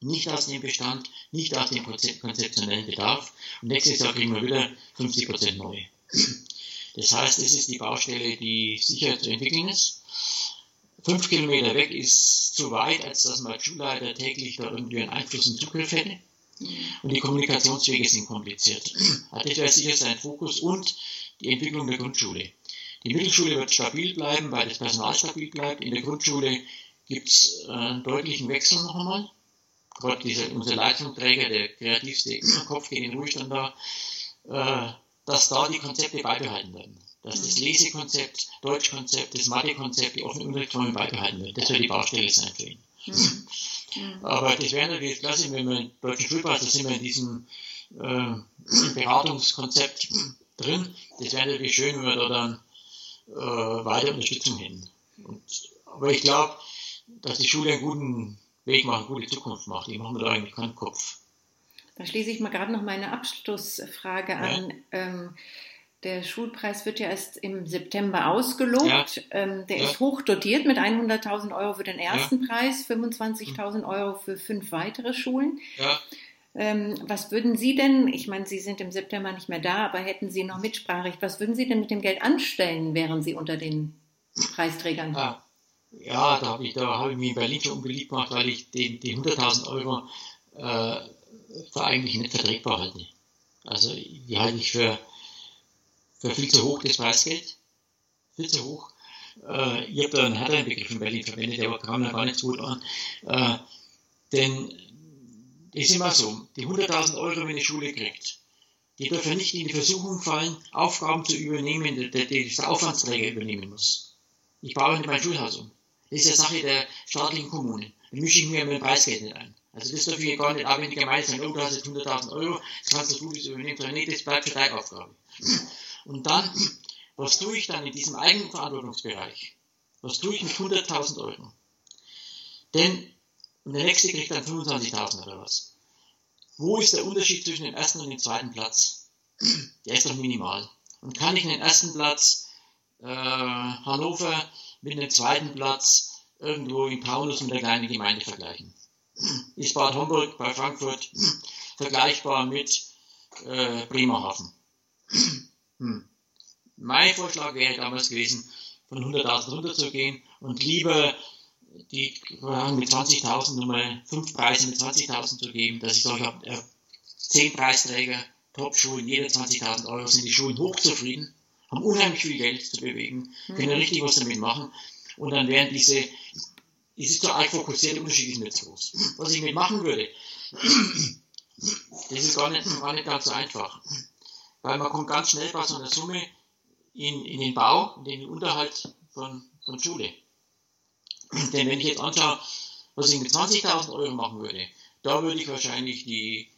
Nicht aus dem Bestand, nicht aus dem konzeptionellen Bedarf. Und nächstes Jahr kriegen wir wieder 50 Prozent neu. Das heißt, es ist die Baustelle, die sicher zu entwickeln ist. Fünf Kilometer weg ist zu weit, als dass man Schulleiter täglich da irgendwie einen Einfluss und Zugriff hätte. Und die Kommunikationswege sind kompliziert. Also das wäre sicher sein Fokus und die Entwicklung der Grundschule. Die Mittelschule wird stabil bleiben, weil das Personal stabil bleibt. In der Grundschule gibt es äh, einen deutlichen Wechsel noch einmal. Gerade dieser, unser Leistungsträger, der kreativste Kopf geht in den Ruhestand da, äh, dass da die Konzepte beibehalten werden. Dass das Lesekonzept, Deutschkonzept, das Mathekonzept, die offenen Unterrichtsformen beibehalten werden. Das soll die Baustelle sein für ihn. Mhm. Aber das wäre natürlich klasse, wenn wir im deutschen Schulpass, da sind wir in diesem äh, Beratungskonzept drin. Das wäre natürlich schön, wenn wir da dann äh, weiter Unterstützung hin. Und, aber ich glaube, dass die Schule einen guten Weg macht, eine gute Zukunft macht. Ich mache mir da eigentlich keinen Kopf. Da schließe ich mal gerade noch meine Abschlussfrage ja. an. Ähm, der Schulpreis wird ja erst im September ausgelobt. Ja. Ähm, der ja. ist hoch dotiert mit 100.000 Euro für den ersten Preis, 25.000 Euro für fünf weitere Schulen. Ähm, was würden Sie denn, ich meine, Sie sind im September nicht mehr da, aber hätten Sie noch Mitspracherecht, was würden Sie denn mit dem Geld anstellen, wären Sie unter den Preisträgern? Ah, ja, da habe ich, hab ich mich in Berlin schon unbeliebt gemacht, weil ich die, die 100.000 Euro äh, für eigentlich nicht vertretbar halte. Also die halte ich für, für viel zu hoch, das Preisgeld. Viel zu hoch. Äh, ich habe da einen härteren Begriff in Berlin verwendet, der kam mir gar nicht so gut an. Äh, denn es ist immer so, die 100.000 Euro, wenn eine Schule kriegt, die dürfen nicht in die Versuchung fallen, Aufgaben zu übernehmen, die, die, die der Aufwandsträger übernehmen muss. Ich baue nicht mein Schulhaus um. Das ist ja Sache der staatlichen Kommunen. Da mische ich mir mein Preisgeld nicht ein. Also das darf ich gar nicht die Gemeinde sagen, oh, du hast jetzt 100.000 Euro, das kannst du Schule übernehmen. Sondern nee, das bleibt für deine Aufgabe. Und dann, was tue ich dann in diesem eigenen Verantwortungsbereich? Was tue ich mit 100.000 Euro? Denn, und der nächste kriegt dann 25.000 oder was. Wo ist der Unterschied zwischen dem ersten und dem zweiten Platz? Der ist doch minimal. Und kann ich den ersten Platz äh, Hannover mit dem zweiten Platz irgendwo in Paulus mit der kleinen Gemeinde vergleichen? Ist Bad Homburg bei Frankfurt vergleichbar mit äh, Bremerhaven? Hm. Mein Vorschlag wäre damals gewesen, von 100.000 runterzugehen und lieber die mit 20.000 nochmal fünf Preise mit 20.000 zu geben, dass ich sage, äh, zehn Preisträger, Top-Schulen, jeder 20.000 Euro, sind die Schulen hochzufrieden, haben unheimlich viel Geld zu bewegen, können mhm. richtig was damit machen und dann wären diese, es ist so arg fokussiert, Unterschied ist nicht so groß. Was ich mitmachen würde, das ist gar nicht, gar nicht ganz so einfach, weil man kommt ganz schnell bei so einer Summe in, in den Bau, in den Unterhalt von, von Schule. Denn wenn ich jetzt anschaue, was ich mit 20.000 Euro machen würde, da würde ich wahrscheinlich die,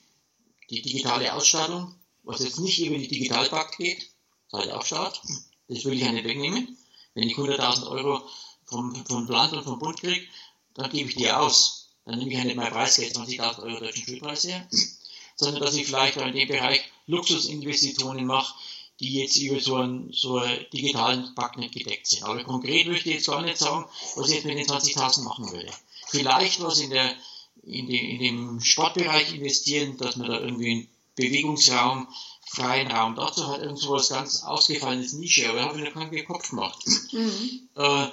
die digitale Ausstattung, was jetzt nicht über die Digitalpakt geht, seit Aufstart, das würde ich ja nicht wegnehmen. Wenn ich 100.000 Euro vom, vom Land und vom Bund kriege, dann gebe ich die aus. Dann nehme ich ja nicht mein Preisgeld 20.000 Euro deutschen Schulpreis her, sondern dass ich vielleicht auch in dem Bereich Luxusinvestitionen mache, die jetzt über so einen, so einen digitalen nicht gedeckt sind. Aber konkret möchte ich jetzt gar nicht sagen, was ich jetzt mit den 20.000 machen würde. Vielleicht was in, der, in, de, in dem Sportbereich investieren, dass man da irgendwie einen Bewegungsraum, freien Raum, dazu hat irgend so was ganz ausgefallenes Nische, aber da habe ich noch keinen Kopf gemacht. Mhm. Äh,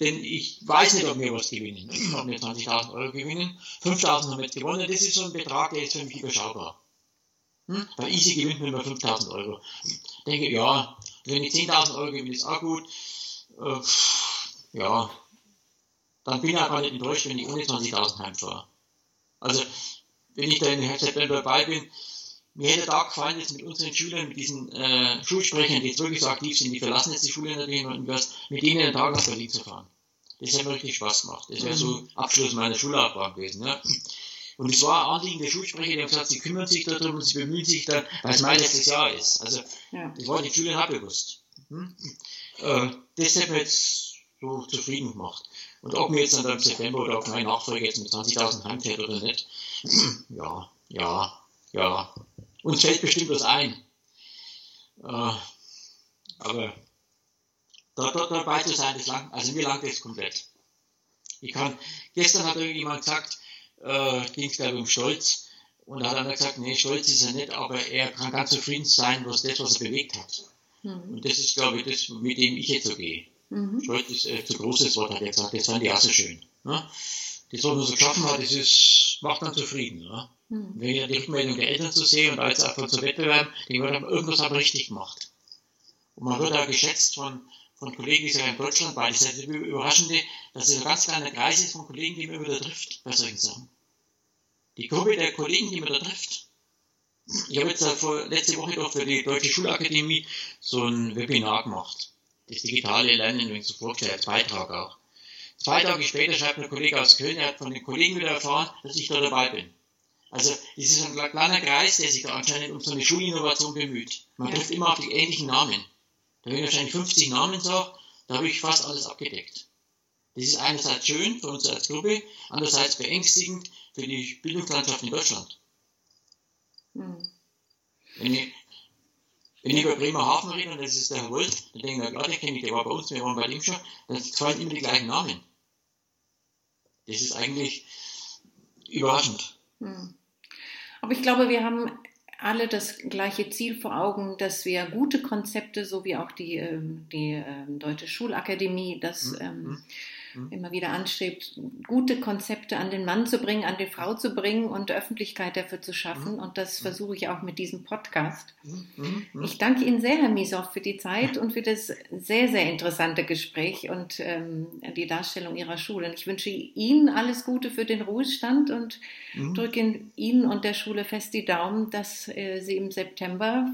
denn ich weiß nicht, ob wir was gewinnen. Ob wir 20.000 Euro gewinnen. 5.000 haben wir jetzt gewonnen. Das ist so ein Betrag, der ist für mich überschaubar. Bei Easy gewinnt man immer 5000 Euro. Ich denke, ja, wenn ich 10.000 Euro gewinne, ist auch gut. Äh, ja, dann bin ich gar nicht enttäuscht, wenn ich ohne 20.000 heimfahre. Also, wenn ich da in September dabei bin, mir hätte da gefallen, jetzt mit unseren Schülern, mit diesen äh, Schulsprechern, die jetzt wirklich so aktiv sind, die verlassen jetzt die Schule natürlich und was, mit denen einen Tag nach Berlin zu fahren. Das hätte mir richtig Spaß gemacht. Das wäre so. Abschluss meiner Schullaufbahn gewesen. Ja. Und es war ein Anliegen der Schulsprecher, haben gesagt, sie kümmern sich darum und sie bemühen sich dann, weil es mein letztes Jahr ist. Also, ja. das war die Schüler auch bewusst. Hm? Äh, das hat mir jetzt so zufrieden gemacht. Und ob mir jetzt dann im September oder ob mein Nachfolger jetzt mit 20.000 heimfährt oder nicht, ja, ja, ja. Uns fällt bestimmt was ein. Äh, aber da, da, dabei zu sein, das lang, also mir langt das komplett. Ich kann, gestern hat irgendjemand gesagt, äh, ging es glaube um Stolz. Und da hat er gesagt, nee, stolz ist er nicht, aber er kann ganz zufrieden sein, was das, was er bewegt hat. Mhm. Und das ist, glaube ich, das, mit dem ich jetzt so gehe. Mhm. Stolz ist äh, zu großes Wort, hat er gesagt, das fand ich auch so schön. Ne? Das, was man so geschaffen hat, das ist, macht dann zufrieden. Ne? Mhm. Wenn ich die Rückmeldung der Eltern zu sehe und als auch von so Wettbewerben, denke ich, irgendwas man richtig gemacht. Und man wird auch geschätzt von, von Kollegen, die sich in Deutschland bei. Das ist das Überraschende, dass es ein ganz kleiner Kreis ist von Kollegen, die man wieder trifft bei solchen Sachen. Die Gruppe der Kollegen, die man da trifft. Ich habe jetzt vor, letzte Woche doch für die Deutsche Schulakademie so ein Webinar gemacht. Das digitale Lernen, wenn so vorgestellt, als Beitrag auch. Zwei Tage später schreibt ein Kollege aus Köln, er hat von den Kollegen wieder erfahren, dass ich da dabei bin. Also, das ist ein kleiner Kreis, der sich da anscheinend um so eine Schulinnovation bemüht. Man trifft immer auf die ähnlichen Namen. Da ich wahrscheinlich 50 Namen sagt, da habe ich fast alles abgedeckt. Das ist einerseits schön für uns als Gruppe, andererseits beängstigend für die Bildungslandschaft in Deutschland. Hm. Wenn, ich, wenn ich über Bremerhaven rede, und das ist der Herr Wolf, dann denke ich, ja, den kenne ich, der war bei uns, wir waren bei ihm schon, dann fallen immer die gleichen Namen. Das ist eigentlich überraschend. Hm. Aber ich glaube, wir haben alle das gleiche Ziel vor Augen, dass wir gute Konzepte, so wie auch die, ähm, die ähm, Deutsche Schulakademie, das mhm. ähm, mhm. Immer wieder anstrebt, gute Konzepte an den Mann zu bringen, an die Frau zu bringen und Öffentlichkeit dafür zu schaffen. Mhm. Und das mhm. versuche ich auch mit diesem Podcast. Ich danke Ihnen sehr, Herr Misow, für die Zeit und für das sehr, sehr interessante Gespräch und ähm, die Darstellung Ihrer Schule. Und ich wünsche Ihnen alles Gute für den Ruhestand und drücke Ihnen und der Schule fest die Daumen, dass äh, Sie im September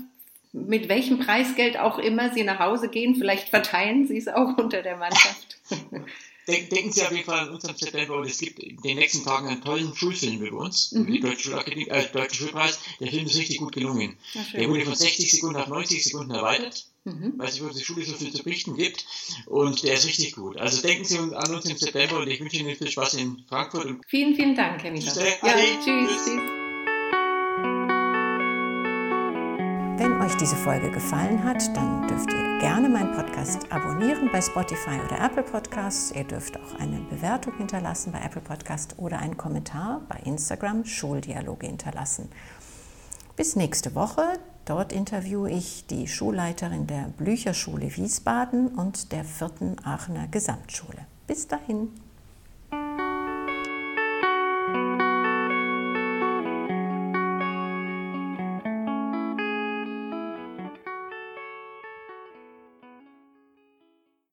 mit welchem Preisgeld auch immer Sie nach Hause gehen, vielleicht verteilen Sie es auch unter der Mannschaft. denken Sie auf jeden Fall an unserem September und es gibt in den nächsten Tagen einen tollen Schulfilm über uns, mhm. über die Deutsche, Schulakademie, äh, Deutsche Schulpreis. Der Film ist richtig gut gelungen. Der wurde von 60 Sekunden auf 90 Sekunden erweitert. Mhm. Weil es über die Schule so viel zu berichten gibt. Und der ist richtig gut. Also denken Sie an uns im September und ich wünsche Ihnen viel Spaß in Frankfurt. vielen, vielen Dank, Herr Mieter. Ja, tschüss. tschüss. Wenn euch diese Folge gefallen hat, dann dürft ihr gerne meinen Podcast abonnieren bei Spotify oder Apple Podcasts. Ihr dürft auch eine Bewertung hinterlassen bei Apple Podcast oder einen Kommentar bei Instagram Schuldialoge hinterlassen. Bis nächste Woche. Dort interviewe ich die Schulleiterin der Blücherschule Wiesbaden und der vierten Aachener Gesamtschule. Bis dahin.